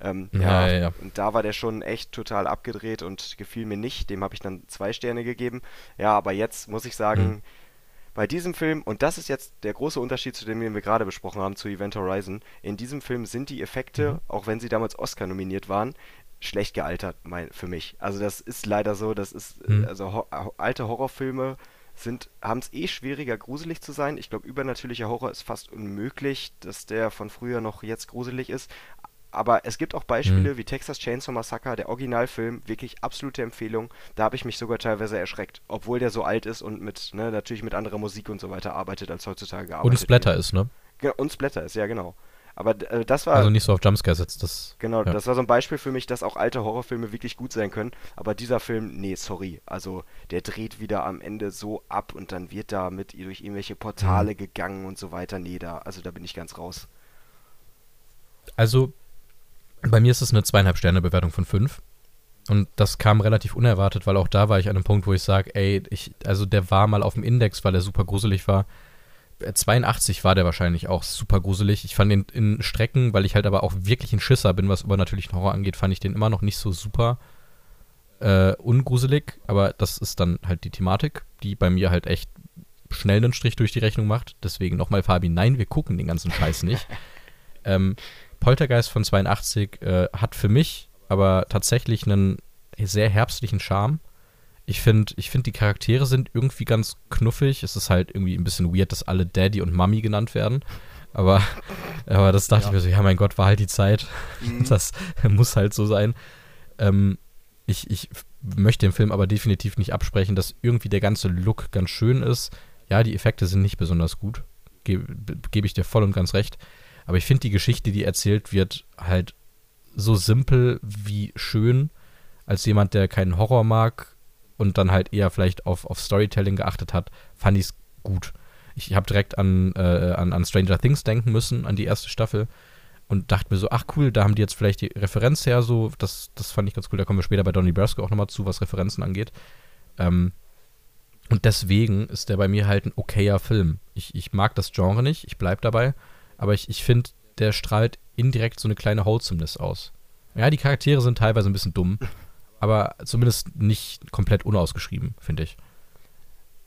Ähm, Ja, ja, ja. Und da war der schon echt total abgedreht und gefiel mir nicht. Dem habe ich dann zwei Sterne gegeben. Ja, aber jetzt muss ich sagen, Mhm. Bei diesem Film, und das ist jetzt der große Unterschied zu dem, den wir gerade besprochen haben, zu Event Horizon, in diesem Film sind die Effekte, Mhm. auch wenn sie damals Oscar nominiert waren, schlecht gealtert, mein, für mich. Also das ist leider so, das ist, äh, Mhm. also ho ho- alte Horrorfilme sind, haben es eh schwieriger, gruselig zu sein. Ich glaube, übernatürlicher Horror ist fast unmöglich, dass der von früher noch jetzt gruselig ist. Aber es gibt auch Beispiele Mhm. wie Texas Chainsaw Massacre, der Originalfilm, wirklich absolute Empfehlung. Da habe ich mich sogar teilweise erschreckt, obwohl der so alt ist und mit, ne, natürlich mit anderer Musik und so weiter arbeitet, als heutzutage gearbeitet Und Splatter wird. ist, ne? Und Splatter ist, ja genau. Aber äh, das war, Also nicht so auf Jumpscare setzt. Das, genau, ja. das war so ein Beispiel für mich, dass auch alte Horrorfilme wirklich gut sein können. Aber dieser Film, nee, sorry. Also der dreht wieder am Ende so ab und dann wird da mit durch irgendwelche Mhm. Portale gegangen und so weiter. Nee, da, also da bin ich ganz raus. Also, bei mir ist es eine zweieinhalb Sterne Bewertung von fünf. Und das kam relativ unerwartet, weil auch da war ich an einem Punkt, wo ich sage, ey, ich, also der war mal auf dem Index, weil er super gruselig war. Äh, 82 war der wahrscheinlich auch super gruselig. Ich fand den in Strecken, weil ich halt aber auch wirklich ein Schisser bin, was übernatürlichen Horror angeht, fand ich den immer noch nicht so super äh, ungruselig. Aber das ist dann halt die Thematik, die bei mir halt echt schnell einen Strich durch die Rechnung macht. Deswegen nochmal, Fabi, nein, wir gucken den ganzen Scheiß nicht. ähm, Poltergeist von 82 äh, hat für mich aber tatsächlich einen sehr herbstlichen Charme. Ich finde, ich find, die Charaktere sind irgendwie ganz knuffig. Es ist halt irgendwie ein bisschen weird, dass alle Daddy und Mummy genannt werden. Aber, aber das dachte Ja. ich mir so, ja, mein Gott, war halt die Zeit. Mhm. Das muss halt so sein. Ähm, ich, ich möchte dem Film aber definitiv nicht absprechen, dass irgendwie der ganze Look ganz schön ist. Ja, die Effekte sind nicht besonders gut. Gebe geb ich dir voll und ganz recht. Aber ich finde die Geschichte, die erzählt wird, halt so simpel wie schön. Als jemand, der keinen Horror mag, und dann halt eher vielleicht auf, auf Storytelling geachtet hat, fand ich es gut. Ich habe direkt an, äh, an, an Stranger Things denken müssen, an die erste Staffel und dachte mir so, ach cool, da haben die jetzt vielleicht die Referenz her, so, das, das fand ich ganz cool. Da kommen wir später bei Donnie Brasco auch nochmal zu, was Referenzen angeht. Ähm, und deswegen ist der bei mir halt ein okayer Film. Ich, ich mag das Genre nicht, ich bleib dabei, aber ich, ich finde, der strahlt indirekt so eine kleine Wholesomeness aus. Ja, die Charaktere sind teilweise ein bisschen dumm, aber zumindest nicht komplett unausgeschrieben, finde ich.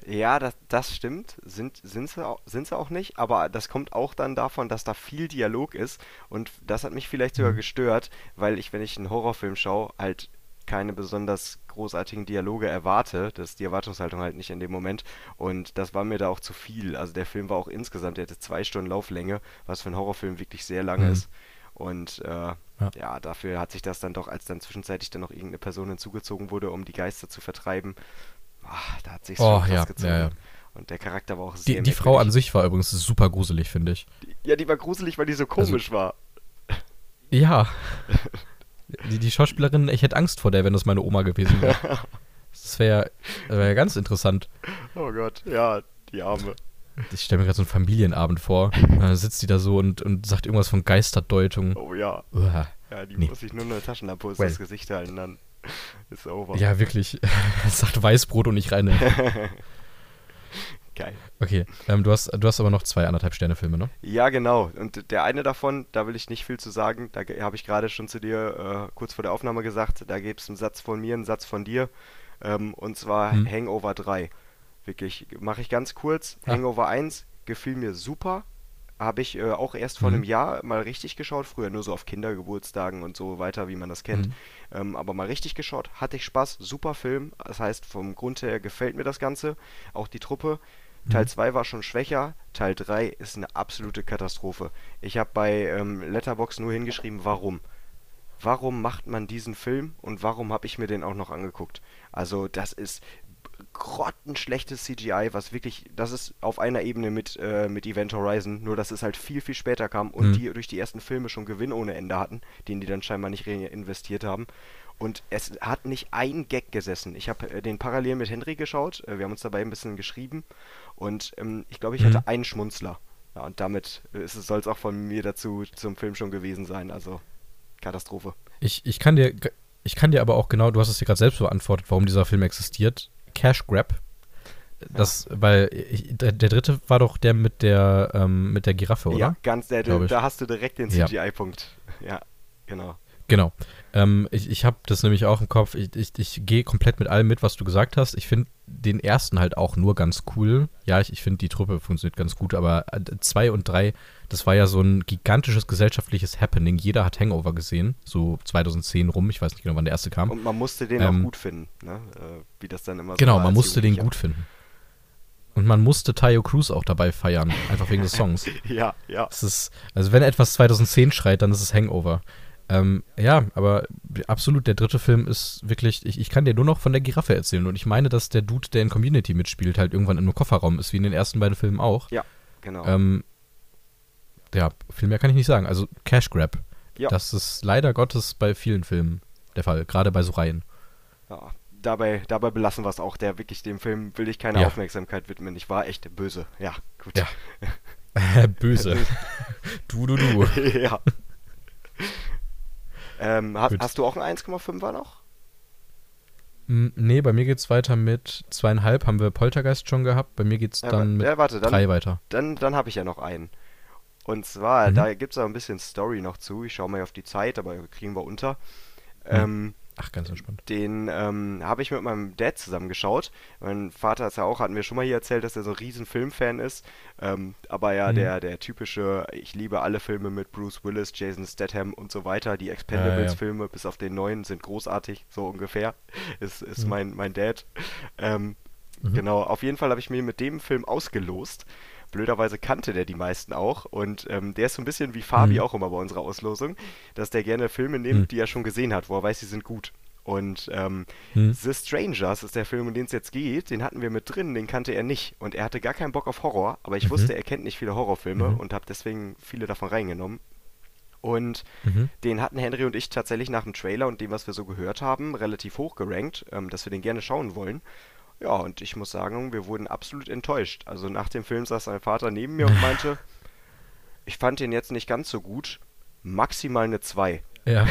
Ja, das, das stimmt. Sind, sind, sie auch, sind sie auch nicht, aber das kommt auch dann davon, dass da viel Dialog ist und das hat mich vielleicht sogar Mhm. gestört, weil ich, wenn ich einen Horrorfilm schaue, halt keine besonders großartigen Dialoge erwarte. Das ist die Erwartungshaltung halt nicht in dem Moment und das war mir da auch zu viel. Also der Film war auch insgesamt, der hatte zwei Stunden Lauflänge, was für einen Horrorfilm wirklich sehr lange Mhm. ist. Und äh, Ja. ja, dafür hat sich das dann doch, als dann zwischenzeitlich dann noch irgendeine Person hinzugezogen wurde, um die Geister zu vertreiben, ah, da hat sich Oh, schon ja, gezogen. ja. Und der Charakter war auch Die, sehr die Frau an sich war übrigens super gruselig, finde ich. Ja, die war gruselig, weil die so Also- komisch war. Ja. Die, die Schauspielerin, ich hätte Angst vor der, wenn das meine Oma gewesen wäre. Das wäre wär ganz interessant. Oh Gott, ja, die Arme. Ich stelle mir gerade so einen Familienabend vor. Dann sitzt die da so und, und sagt irgendwas von Geisterdeutung. Oh ja, Uah. ja, die Nee. muss sich nur eine Taschenlampe ins Well. Gesicht halten, dann ist over. Ja, wirklich. sagt Weißbrot und nicht reine. Geil. Okay, ähm, du, hast, du hast aber noch zwei anderthalb Sterne Filme, ne? Ja, genau. Und der eine davon, da will ich nicht viel zu sagen. Da habe ich gerade schon zu dir äh, kurz vor der Aufnahme gesagt. Da gibt es einen Satz von mir, einen Satz von dir. Ähm, und zwar Hm. Hangover 3. Wirklich, mache ich ganz kurz. Ah. Hangover 1 gefiel mir super. Habe ich äh, auch erst vor Mhm. einem Jahr mal richtig geschaut. Früher nur so auf Kindergeburtstagen und so weiter, wie man das kennt. Mhm. Ähm, aber mal richtig geschaut. Hatte ich Spaß. Super Film. Das heißt, vom Grund her gefällt mir das Ganze. Auch die Truppe. Teil Mhm. 2 war schon schwächer, Teil 3 ist eine absolute Katastrophe. Ich habe bei ähm, Letterboxd nur hingeschrieben, warum. Warum macht man diesen Film und warum habe ich mir den auch noch angeguckt? Also das ist grottenschlechtes CGI, was wirklich, das ist auf einer Ebene mit, äh, mit Event Horizon, nur dass es halt viel, viel später kam und Mhm. die durch die ersten Filme schon Gewinn ohne Ende hatten, den die dann scheinbar nicht reinvestiert haben. Und es hat nicht ein Gag gesessen. Ich habe äh, den parallel mit Henry geschaut, äh, wir haben uns dabei ein bisschen geschrieben und ähm, ich glaube, ich Mhm. hatte einen Schmunzler. Ja, und damit soll es auch von mir dazu zum Film schon gewesen sein. Also Katastrophe. Ich, ich, kann dir, ich kann dir aber auch genau, du hast es dir gerade selbst beantwortet, warum dieser Film existiert. Cash Grab. Das, weil ich, der, der dritte war doch der mit der, ähm, mit der Giraffe, oder? Ja, ganz, äh, ich. da hast du direkt den Ja. CGI-Punkt. Ja, genau. Genau. Ähm, ich ich habe das nämlich auch im Kopf. Ich, ich, ich gehe komplett mit allem mit, was du gesagt hast. Ich finde den ersten halt auch nur ganz cool. Ja, ich, ich finde die Truppe funktioniert ganz gut, aber äh, zwei und drei, das war ja so ein gigantisches gesellschaftliches Happening. Jeder hat Hangover gesehen, so 2010 rum. Ich weiß nicht genau, wann der erste kam. Und man musste den Ähm, auch gut finden, ne? Äh, wie das dann immer so genau, man musste den gut finden. Und man musste Tayo Cruz auch dabei feiern, einfach wegen des Songs. Ja, ja. Es ist, also wenn etwas 2010 schreit, dann ist es Hangover. Ähm, ja, aber absolut, der dritte Film ist wirklich, ich, ich kann dir nur noch von der Giraffe erzählen. Und ich meine, dass der Dude, der in Community mitspielt, halt irgendwann in einem Kofferraum ist, wie in den ersten beiden Filmen auch. Ja, genau. Ähm, ja, viel mehr kann ich nicht sagen. Also Cash Grab. Ja. Das ist leider Gottes bei vielen Filmen der Fall, gerade bei so Reihen. ja. Dabei, dabei belassen wir es auch. Der wirklich dem Film will ich keine Ja. Aufmerksamkeit widmen. Ich war echt böse. Ja, gut. Ja. Böse. du, du, du. ja. Ähm, hast, hast du auch einen 1,5er noch? Mm, Nee, bei mir geht's weiter mit zweieinhalb, haben wir Poltergeist schon gehabt. Bei mir geht's Ja, dann mit ja, warte, dann, drei weiter. dann, dann habe ich ja noch einen. Und zwar, Mhm. da gibt es auch ein bisschen Story noch zu. Ich schaue mal auf die Zeit, aber kriegen wir unter. Ähm, Ach, ganz entspannt. den ähm, habe ich mit meinem Dad zusammen geschaut. Mein Vater ist ja auch, hat mir schon mal hier erzählt, dass er so ein riesen Filmfan ist. Ähm, aber ja, Mhm. der, der typische, ich liebe alle Filme mit Bruce Willis, Jason Statham und so weiter. Die Expendables-Filme, bis auf den neuen, sind großartig, so ungefähr. Ist, ist Mhm. mein, mein Dad. Ähm, Mhm. Genau, auf jeden Fall habe ich mir mit dem Film ausgelost. Blöderweise kannte der die meisten auch und ähm, der ist so ein bisschen wie Fabi Mhm. auch immer bei unserer Auslosung, dass der gerne Filme nimmt, Mhm. die er schon gesehen hat, wo er weiß, sie sind gut. Und ähm, Hm. The Strangers ist der Film, um den es jetzt geht. Den hatten wir mit drin, den kannte er nicht. Und er hatte gar keinen Bock auf Horror, aber ich Mhm. wusste, er kennt nicht viele Horrorfilme Mhm. und habe deswegen viele davon reingenommen. Und Mhm. den hatten Henry und ich tatsächlich nach dem Trailer und dem, was wir so gehört haben, relativ hoch gerankt, ähm, dass wir den gerne schauen wollen. Ja, und ich muss sagen, wir wurden absolut enttäuscht. Also nach dem Film saß mein Vater neben mir und meinte, ich fand den jetzt nicht ganz so gut. Maximal eine 2. Ja,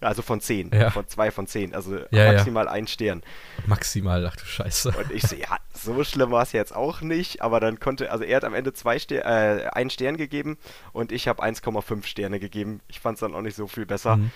Also von 10. Ja. Von 2 von 10. Also Ja, ja. maximal ein Stern. maximal, ach du Scheiße. Und ich so, ja, so schlimm war es jetzt auch nicht, aber dann konnte, also er hat am Ende zwei Ster äh, einen Stern gegeben und ich habe 1,5 Sterne gegeben. Ich fand es dann auch nicht so viel besser. Mhm.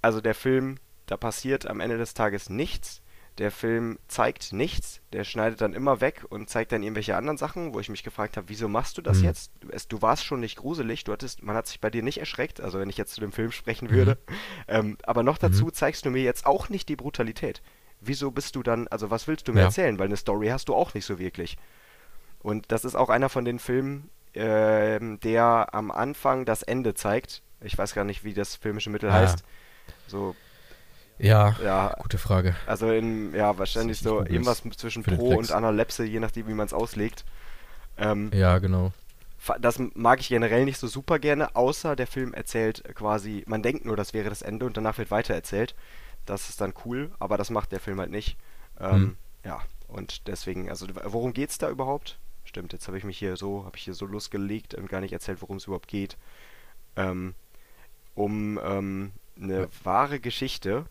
Also der Film, da passiert am Ende des Tages nichts. Der Film zeigt nichts, der schneidet dann immer weg und zeigt dann irgendwelche anderen Sachen, wo ich mich gefragt habe, wieso machst du das Mhm. jetzt? Du, es, du warst schon nicht gruselig, du hattest, man hat sich bei dir nicht erschreckt, also wenn ich jetzt zu dem Film sprechen würde. Ähm, aber noch dazu zeigst du mir jetzt auch nicht die Brutalität. Wieso bist du dann, also was willst du mir Ja. erzählen? Weil eine Story hast du auch nicht so wirklich. Und das ist auch einer von den Filmen, ähm, der am Anfang das Ende zeigt. Ich weiß gar nicht, wie das filmische Mittel Ah. heißt. So, Ja, ja, gute Frage. also in, ja, wahrscheinlich ich so irgendwas es zwischen Pro und Analepse, je nachdem, wie man es auslegt. Ähm, Ja, genau. das mag ich generell nicht so super gerne, außer der Film erzählt quasi, man denkt nur, das wäre das Ende und danach wird weitererzählt. Das ist dann cool, aber das macht der Film halt nicht. Ähm, Mhm. Ja, und deswegen, also worum geht's da überhaupt? Stimmt, jetzt habe ich mich hier so, habe ich hier so losgelegt und gar nicht erzählt, worum es überhaupt geht. Ähm, um ähm, eine Ja. wahre Geschichte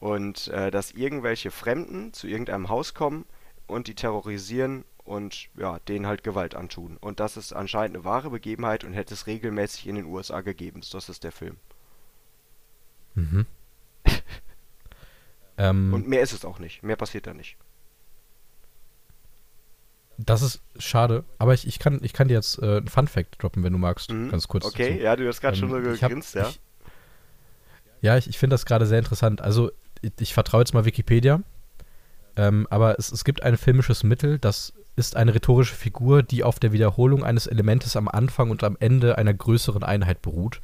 und äh, dass irgendwelche Fremden zu irgendeinem Haus kommen und die terrorisieren und ja, denen halt Gewalt antun. Und das ist anscheinend eine wahre Begebenheit und hätte es regelmäßig in den USA gegeben. Das ist der Film. Mhm. ähm, Und mehr ist es auch nicht. Mehr passiert da nicht. das ist schade, aber ich, ich, kann, ich kann dir jetzt äh, einen Fun-Fact droppen, wenn du magst. Mhm. Ganz kurz. Okay, dazu. ja, du hast gerade schon so Ähm, ich hab- gegrinst, ja. Ich, ja, ich, ich finde das gerade sehr interessant. Also, ich, vertraue jetzt mal Wikipedia, ähm, aber es, es gibt ein filmisches Mittel, das ist eine rhetorische Figur, die auf der Wiederholung eines Elementes am Anfang und am Ende einer größeren Einheit beruht.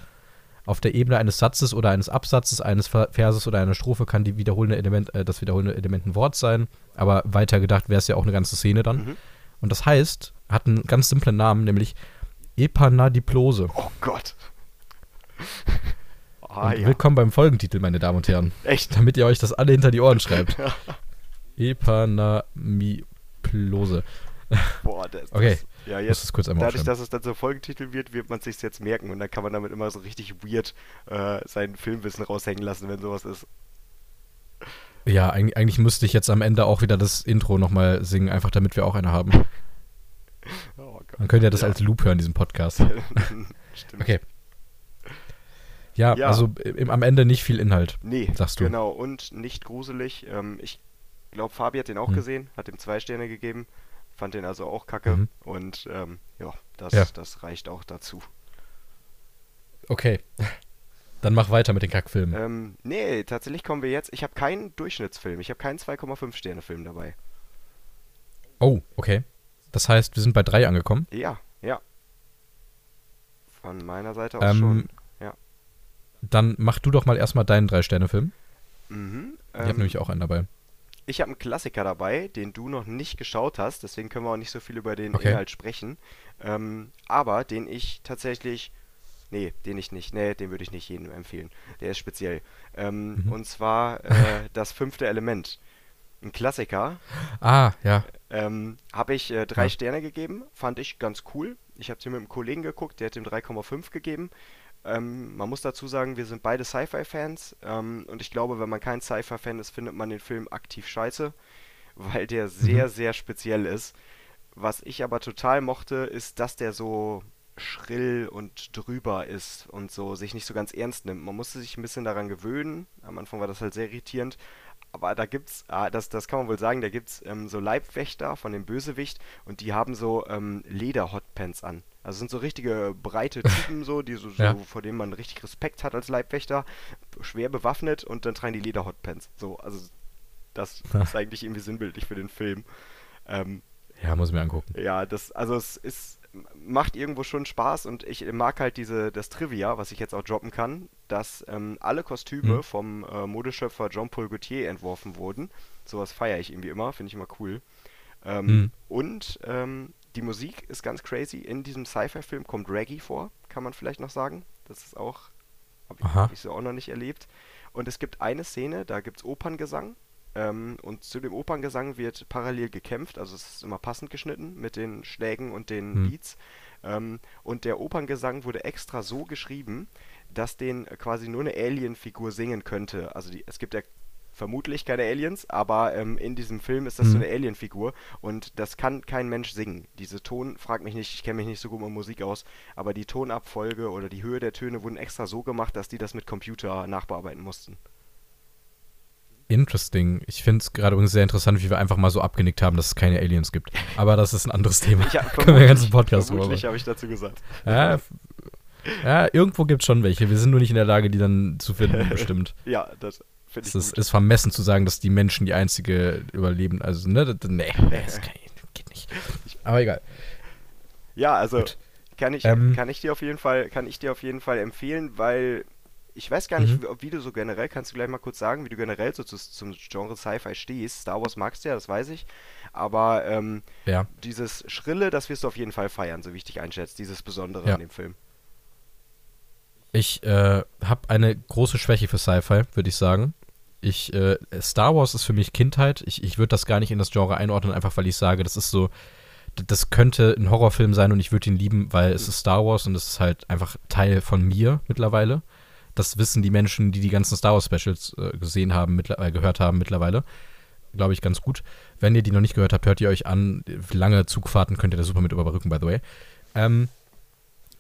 Auf der Ebene eines Satzes oder eines Absatzes, eines Ver- Verses oder einer Strophe kann die wiederholende Element, äh, das wiederholende Element ein Wort sein, aber weiter gedacht wäre es ja auch eine ganze Szene dann. Mhm. Und das heißt, hat einen ganz simplen Namen, nämlich Epanadiplose. Oh Gott. Ah, ja. Willkommen beim Folgentitel, meine Damen und Herren. Echt? Damit ihr euch das alle hinter die Ohren schreibt. Epanamiplose. Boah, das, Okay, das, ja, jetzt, das kurz einmal dadurch, dass es dann so Folgentitel wird, wird man sich jetzt merken und dann kann man damit immer so richtig weird äh, sein Filmwissen raushängen lassen, wenn sowas ist. Ja, eigentlich, eigentlich müsste ich jetzt am Ende auch wieder das Intro nochmal singen, einfach damit wir auch eine haben. Oh Gott. Man könnte ja das Ja. als Loop hören, diesen Podcast. Stimmt. Okay. Ja, Ja. also im, am Ende nicht viel Inhalt. Nee, Sagst du. genau. Und nicht gruselig. Ähm, ich glaube, Fabi hat den auch Hm. gesehen, hat ihm zwei Sterne gegeben, fand den also auch kacke. Mhm. Und ähm, ja, das, Ja. das reicht auch dazu. Okay. Dann mach weiter mit den Kackfilmen. Ähm, nee, tatsächlich kommen wir jetzt. Ich habe keinen Durchschnittsfilm. Ich habe keinen 2,5 Sterne Film dabei. Oh, okay. Das heißt, wir sind bei drei angekommen. Ja, ja. Von meiner Seite aus Ähm, schon. Dann mach du doch mal erstmal deinen Drei-Sterne-Film. Mhm. Ich habe Ähm, nämlich auch einen dabei. Ich habe einen Klassiker dabei, den du noch nicht geschaut hast, deswegen können wir auch nicht so viel über den Okay. Inhalt sprechen. Ähm, aber den ich tatsächlich. Nee, den ich nicht. Nee, den würde ich nicht jedem empfehlen. Der ist speziell. Ähm, Mhm. Und zwar äh, das fünfte Element. Ein Klassiker. Ah, ja. Ähm, habe ich äh, drei Ja. Sterne gegeben. Fand ich ganz cool. Ich habe es hier mit einem Kollegen geguckt, der hat ihm 3,5 gegeben. Ähm, man muss dazu sagen, wir sind beide Sci-Fi-Fans. Ähm, und ich glaube, wenn man kein Sci-Fi-Fan ist, findet man den Film aktiv scheiße, weil der sehr, sehr speziell ist. Was ich aber total mochte, ist, dass der so schrill und drüber ist und so sich nicht so ganz ernst nimmt. Man musste sich ein bisschen daran gewöhnen. Am Anfang war das halt sehr irritierend. Aber da gibt's, ah, das, das kann man wohl sagen, da gibt's ähm, so Leibwächter von dem Bösewicht und die haben so ähm, Leder-Hotpants an. Also sind so richtige breite Typen so, die so, so Ja. vor denen man richtig Respekt hat als Leibwächter, schwer bewaffnet und dann tragen die Leder-Hotpants. So, also das ist eigentlich irgendwie sinnbildlich für den Film. Ähm, Ja, muss ich mir angucken. ja, das, also es ist, macht irgendwo schon Spaß und ich mag halt diese, das Trivia, was ich jetzt auch droppen kann, dass ähm, alle Kostüme Mhm. vom äh, Modeschöpfer Jean-Paul Gaultier entworfen wurden. Sowas feiere ich irgendwie immer, finde ich immer cool. Ähm, Mhm. Und ähm, die Musik ist ganz crazy. In diesem Sci-Fi-Film kommt Reggae vor, kann man vielleicht noch sagen. Das ist auch Habe ich, hab ich so auch noch nicht erlebt. Und es gibt eine Szene, da gibt es Operngesang. Ähm, und zu dem Operngesang wird parallel gekämpft, also es ist immer passend geschnitten mit den Schlägen und den hm. Beats. Ähm, und der Operngesang wurde extra so geschrieben, dass den quasi nur eine Alien-Figur singen könnte. Also die, es gibt ja vermutlich keine Aliens, aber ähm, in diesem Film ist das mhm. so eine Alien-Figur und das kann kein Mensch singen. Diese Ton, frag mich nicht, ich kenne mich nicht so gut mit Musik aus, aber die Tonabfolge oder die Höhe der Töne wurden extra so gemacht, dass die das mit Computer nachbearbeiten mussten. Interesting. Ich finde es gerade übrigens sehr interessant, wie wir einfach mal so abgenickt haben, dass es keine Aliens gibt. Aber das ist ein anderes Thema. Ja, Können wir den ganzen Podcast vermutlich habe ich dazu gesagt. Ja, ja irgendwo gibt es schon welche. Wir sind nur nicht in der Lage, die dann zu finden, bestimmt. ja, das Finde ich es ist, ist, vermessen zu sagen, dass die Menschen die einzige überleben. Also, ne, das, nee, das kann, geht nicht. Aber egal. Ja, also kann ich, ähm, kann ich dir auf jeden Fall, kann ich dir auf jeden Fall empfehlen, weil ich weiß gar nicht, mhm. wie, wie, du so generell, kannst du gleich mal kurz sagen, wie du generell so zu, zum Genre Sci-Fi stehst. Star Wars magst du ja, das weiß ich. Aber ähm, ja. dieses Schrille, das wirst du auf jeden Fall feiern, so wie ich dich einschätze, dieses Besondere ja. an dem Film. Ich äh, habe eine große Schwäche für Sci-Fi, würde ich sagen. Ich, äh, Star Wars ist für mich Kindheit. Ich, ich würde das gar nicht in das Genre einordnen, einfach weil ich sage, das ist so, das könnte ein Horrorfilm sein und ich würde ihn lieben, weil es ist Star Wars und es ist halt einfach Teil von mir mittlerweile. Das wissen die Menschen, die die ganzen Star Wars Specials äh, gesehen haben, äh, gehört haben mittlerweile. Glaube ich ganz gut. Wenn ihr die noch nicht gehört habt, hört ihr euch an. Lange Zugfahrten könnt ihr da super mit überbrücken, by the way. Ähm,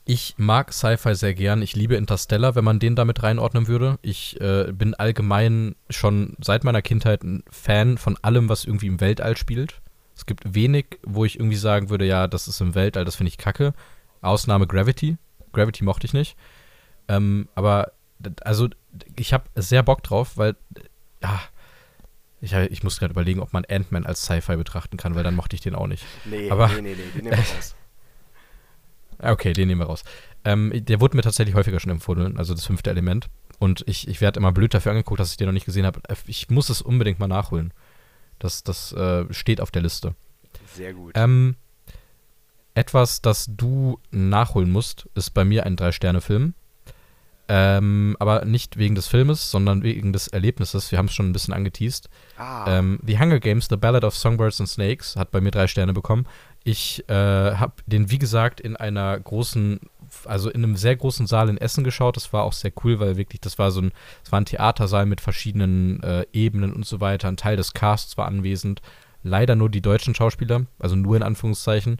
ich mag Sci-Fi sehr gern. Ich liebe Interstellar, wenn man den damit reinordnen würde. Ich äh, bin allgemein schon seit meiner Kindheit ein Fan von allem, was irgendwie im Weltall spielt. Es gibt wenig, wo ich irgendwie sagen würde, ja, das ist im Weltall, das finde ich kacke. Ausnahme Gravity. Gravity mochte ich nicht. Ähm, aber, also, ich habe sehr Bock drauf, weil, ja, ich, ich muss gerade überlegen, ob man Ant-Man als Sci-Fi betrachten kann, weil dann mochte ich den auch nicht. Nee, aber, nee, nee, nee, den nehmen wir raus. Ah, okay, den nehmen wir raus. Ähm, der wurde mir tatsächlich häufiger schon empfohlen, also das fünfte Element. Und ich, ich werde immer blöd dafür angeguckt, dass ich den noch nicht gesehen habe. Äh, ich muss es unbedingt mal nachholen. Das, das äh, steht auf der Liste. Sehr gut. Ähm, etwas, das du nachholen musst, ist bei mir ein Drei-Sterne-Film. Ähm, aber nicht wegen des Filmes, sondern wegen des Erlebnisses. Wir haben es schon ein bisschen angeteased. Ah. Ähm, The Hunger Games, The Ballad of Songbirds and Snakes, hat bei mir drei Sterne bekommen. Ich äh, habe den, wie gesagt, in einer großen, also in einem sehr großen Saal in Essen geschaut. Das war auch sehr cool, weil wirklich, das war so ein, das war ein Theatersaal mit verschiedenen äh, Ebenen und so weiter. Ein Teil des Casts war anwesend. Leider nur die deutschen Schauspieler, also nur in Anführungszeichen.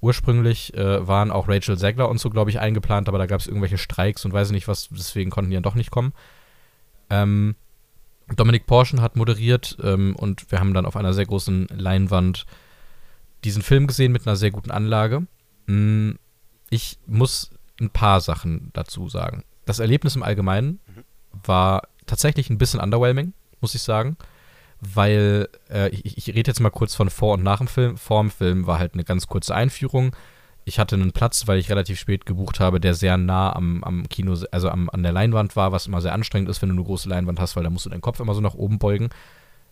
Ursprünglich äh, waren auch Rachel Zegler und so, glaube ich, eingeplant, aber da gab es irgendwelche Streiks und weiß nicht was, deswegen konnten die dann doch nicht kommen. Ähm, Dominik Porschen hat moderiert ähm, und wir haben dann auf einer sehr großen Leinwand diesen Film gesehen mit einer sehr guten Anlage. Mm, ich muss ein paar Sachen dazu sagen. Das Erlebnis im Allgemeinen mhm. war tatsächlich ein bisschen underwhelming, muss ich sagen. Weil, äh, ich, ich rede jetzt mal kurz von vor und nach dem Film. Vor dem Film war halt eine ganz kurze Einführung. Ich hatte einen Platz, weil ich relativ spät gebucht habe, der sehr nah am, am Kino, also am, an der Leinwand war, was immer sehr anstrengend ist, wenn du eine große Leinwand hast, weil da musst du deinen Kopf immer so nach oben beugen.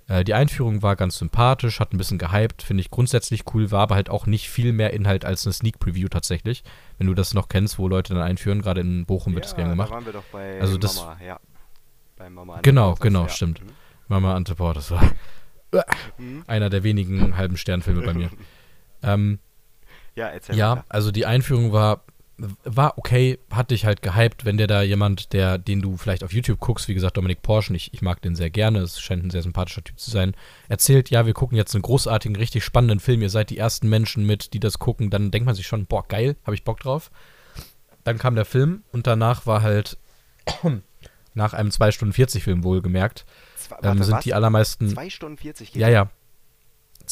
Äh, die Einführung war ganz sympathisch, hat ein bisschen gehypt, finde ich grundsätzlich cool, war aber halt auch nicht viel mehr Inhalt als eine Sneak Preview tatsächlich. Wenn du das noch kennst, wo Leute dann einführen, gerade in Bochum wird das gerne gemacht. Da waren wir doch bei also das, Mama, ja. Bei Mama Genau, genau, ja. stimmt. Mhm. Mama Anteport, das war mhm. einer der wenigen halben Sternfilme bei mir. ähm, ja, erzähl Ja, mal. also die Einführung war war okay, hat dich halt gehypt, wenn der da jemand, der, den du vielleicht auf YouTube guckst, wie gesagt, Dominik Porschen, ich, ich mag den sehr gerne, es scheint ein sehr sympathischer Typ zu sein, erzählt, ja, wir gucken jetzt einen großartigen, richtig spannenden Film, ihr seid die ersten Menschen mit, die das gucken, dann denkt man sich schon, boah, geil, habe ich Bock drauf. Dann kam der Film und danach war halt, nach einem 2 Stunden 40 Film wohlgemerkt, Zwei, warte, ähm, sind was? die allermeisten. 2 Stunden 40 geht Ja, ja.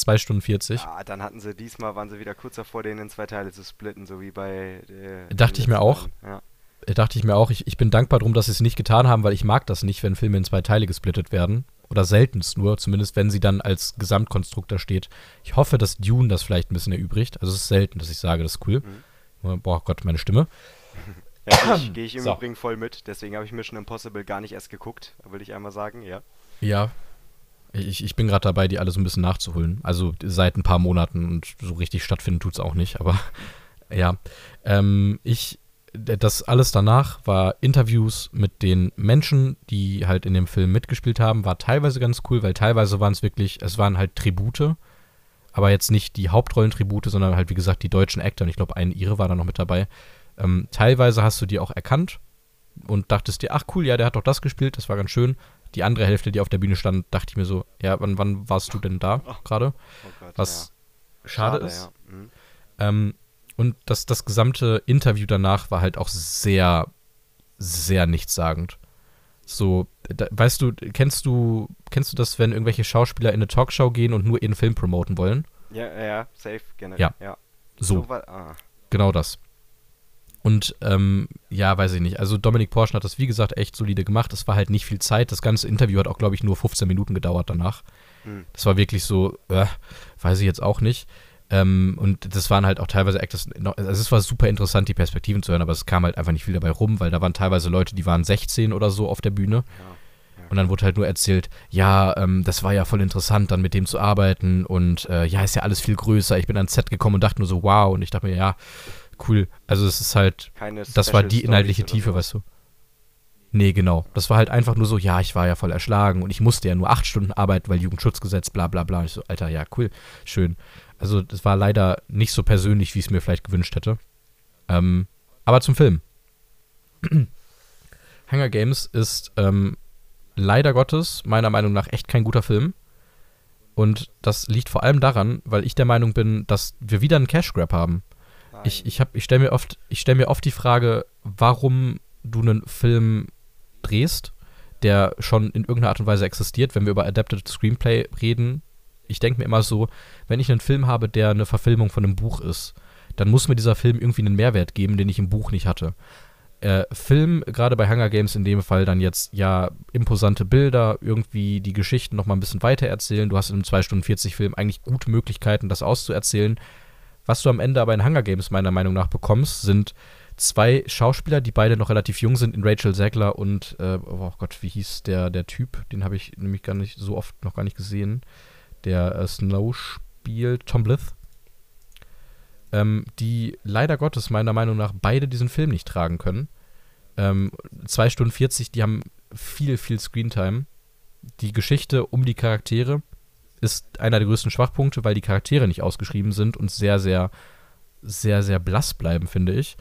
2 Stunden 40. Ah, dann hatten sie diesmal, waren sie wieder kurz davor, den in zwei Teile zu splitten, so wie bei. Äh, Dachte ich mir auch. Ja. Dachte ich mir auch. Ich, ich bin dankbar darum, dass sie es nicht getan haben, weil ich mag das nicht, wenn Filme in zwei Teile gesplittet werden. Oder seltenst nur, zumindest wenn sie dann als Gesamtkonstrukt da steht. Ich hoffe, dass Dune das vielleicht ein bisschen erübrigt. Also es ist selten, dass ich sage, das ist cool. Mhm. Boah Gott, meine Stimme. Ja, gehe ich, geh ich im so. Übrigen voll mit. Deswegen habe ich Mission Impossible gar nicht erst geguckt, will ich einmal sagen, ja. Ja, ich, ich bin gerade dabei, die alle so ein bisschen nachzuholen. Also seit ein paar Monaten und so richtig stattfinden tut es auch nicht, aber ja. Ähm, ich das alles danach war Interviews mit den Menschen, die halt in dem Film mitgespielt haben, war teilweise ganz cool, weil teilweise waren es wirklich, es waren halt Tribute, aber jetzt nicht die Hauptrollentribute, sondern halt wie gesagt die deutschen Actor und ich glaube ein Ihre war da noch mit dabei. Ähm, teilweise hast du die auch erkannt und dachtest dir, ach cool, ja, der hat doch das gespielt, das war ganz schön. Die andere Hälfte, die auf der Bühne stand, dachte ich mir so, ja, wann, wann warst du denn da gerade? Oh Was ja. schade, schade, ist. Ja. Mhm. Ähm, und das, das gesamte Interview danach war halt auch sehr, sehr nichtssagend. So, da, weißt du, kennst du, kennst du das, wenn irgendwelche Schauspieler in eine Talkshow gehen und nur ihren Film promoten wollen? Ja, ja, safe, generell. Ja. ja. So. so ah. Genau das. Und ähm, ja, weiß ich nicht. Also Dominik Porschen hat das, wie gesagt, echt solide gemacht. Es war halt nicht viel Zeit. Das ganze Interview hat auch, glaube ich, nur 15 Minuten gedauert danach. Hm. Das war wirklich so, äh, weiß ich jetzt auch nicht. Ähm, und das waren halt auch teilweise Actors, also es war super interessant, die Perspektiven zu hören, aber es kam halt einfach nicht viel dabei rum, weil da waren teilweise Leute, die waren 16 oder so auf der Bühne. Ja. Und dann wurde halt nur erzählt, ja, ähm, das war ja voll interessant, dann mit dem zu arbeiten und äh, ja, ist ja alles viel größer. Ich bin ans Set gekommen und dachte nur so, wow. Und ich dachte mir, ja, cool. Also es ist halt, Keine das war die inhaltliche Tiefe, so. weißt du. Nee, genau. Das war halt einfach nur so, ja, ich war ja voll erschlagen und ich musste ja nur acht Stunden arbeiten, weil Jugendschutzgesetz, bla bla bla. Und ich so, Alter, ja, cool, schön. Also das war leider nicht so persönlich, wie ich es mir vielleicht gewünscht hätte. Ähm, aber zum Film. Hunger Games ist ähm, leider Gottes meiner Meinung nach echt kein guter Film. Und das liegt vor allem daran, weil ich der Meinung bin, dass wir wieder einen Cash Grab haben. Ich, ich, ich stelle mir, oft, stell mir oft die Frage, warum du einen Film drehst, der schon in irgendeiner Art und Weise existiert, wenn wir über Adapted Screenplay reden. Ich denke mir immer so, wenn ich einen Film habe, der eine Verfilmung von einem Buch ist, dann muss mir dieser Film irgendwie einen Mehrwert geben, den ich im Buch nicht hatte. Äh, Film, gerade bei Hunger Games in dem Fall dann jetzt ja imposante Bilder, irgendwie die Geschichten nochmal ein bisschen weiter erzählen. Du hast in einem 2 Stunden 40 Film eigentlich gute Möglichkeiten, das auszuerzählen. Was du am Ende aber in Hunger Games meiner Meinung nach bekommst, sind zwei Schauspieler, die beide noch relativ jung sind, in Rachel Zegler und, äh, oh Gott, wie hieß der, der Typ? Den habe ich nämlich gar nicht so oft noch gar nicht gesehen. Der äh, Snow spielt, Tom Blith. Ähm, die leider Gottes meiner Meinung nach beide diesen Film nicht tragen können. Ähm, 2 Stunden 40, die haben viel, viel Screentime. Die Geschichte um die Charaktere ist einer der größten Schwachpunkte, weil die Charaktere nicht ausgeschrieben sind und sehr, sehr, sehr, sehr blass bleiben, finde ich.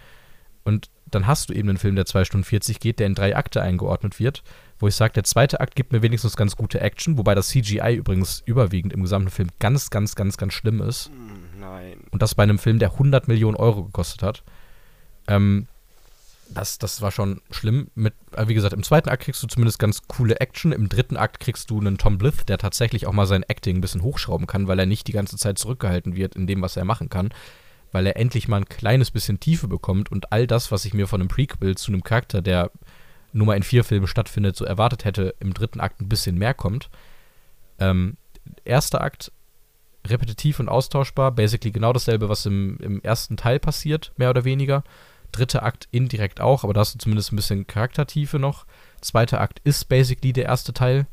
Und dann hast du eben einen Film, der 2 Stunden 40 geht, der in drei Akte eingeordnet wird, wo ich sage, der zweite Akt gibt mir wenigstens ganz gute Action, wobei das CGI übrigens überwiegend im gesamten Film ganz, ganz, ganz, ganz schlimm ist. Hm, nein. Und das bei einem Film, der 100 Millionen Euro gekostet hat. Ähm, das, das war schon schlimm. Mit, äh, wie gesagt, im zweiten Akt kriegst du zumindest ganz coole Action. Im dritten Akt kriegst du einen Tom Blith, der tatsächlich auch mal sein Acting ein bisschen hochschrauben kann, weil er nicht die ganze Zeit zurückgehalten wird in dem, was er machen kann. Weil er endlich mal ein kleines bisschen Tiefe bekommt und all das, was ich mir von einem Prequel zu einem Charakter, der nur mal in vier Filmen stattfindet, so erwartet hätte, im dritten Akt ein bisschen mehr kommt. Ähm, erster Akt repetitiv und austauschbar, basically genau dasselbe, was im, im ersten Teil passiert, mehr oder weniger. Dritter Akt indirekt auch, aber da hast du zumindest ein bisschen Charaktertiefe noch. Zweiter Akt ist basically der erste Teil.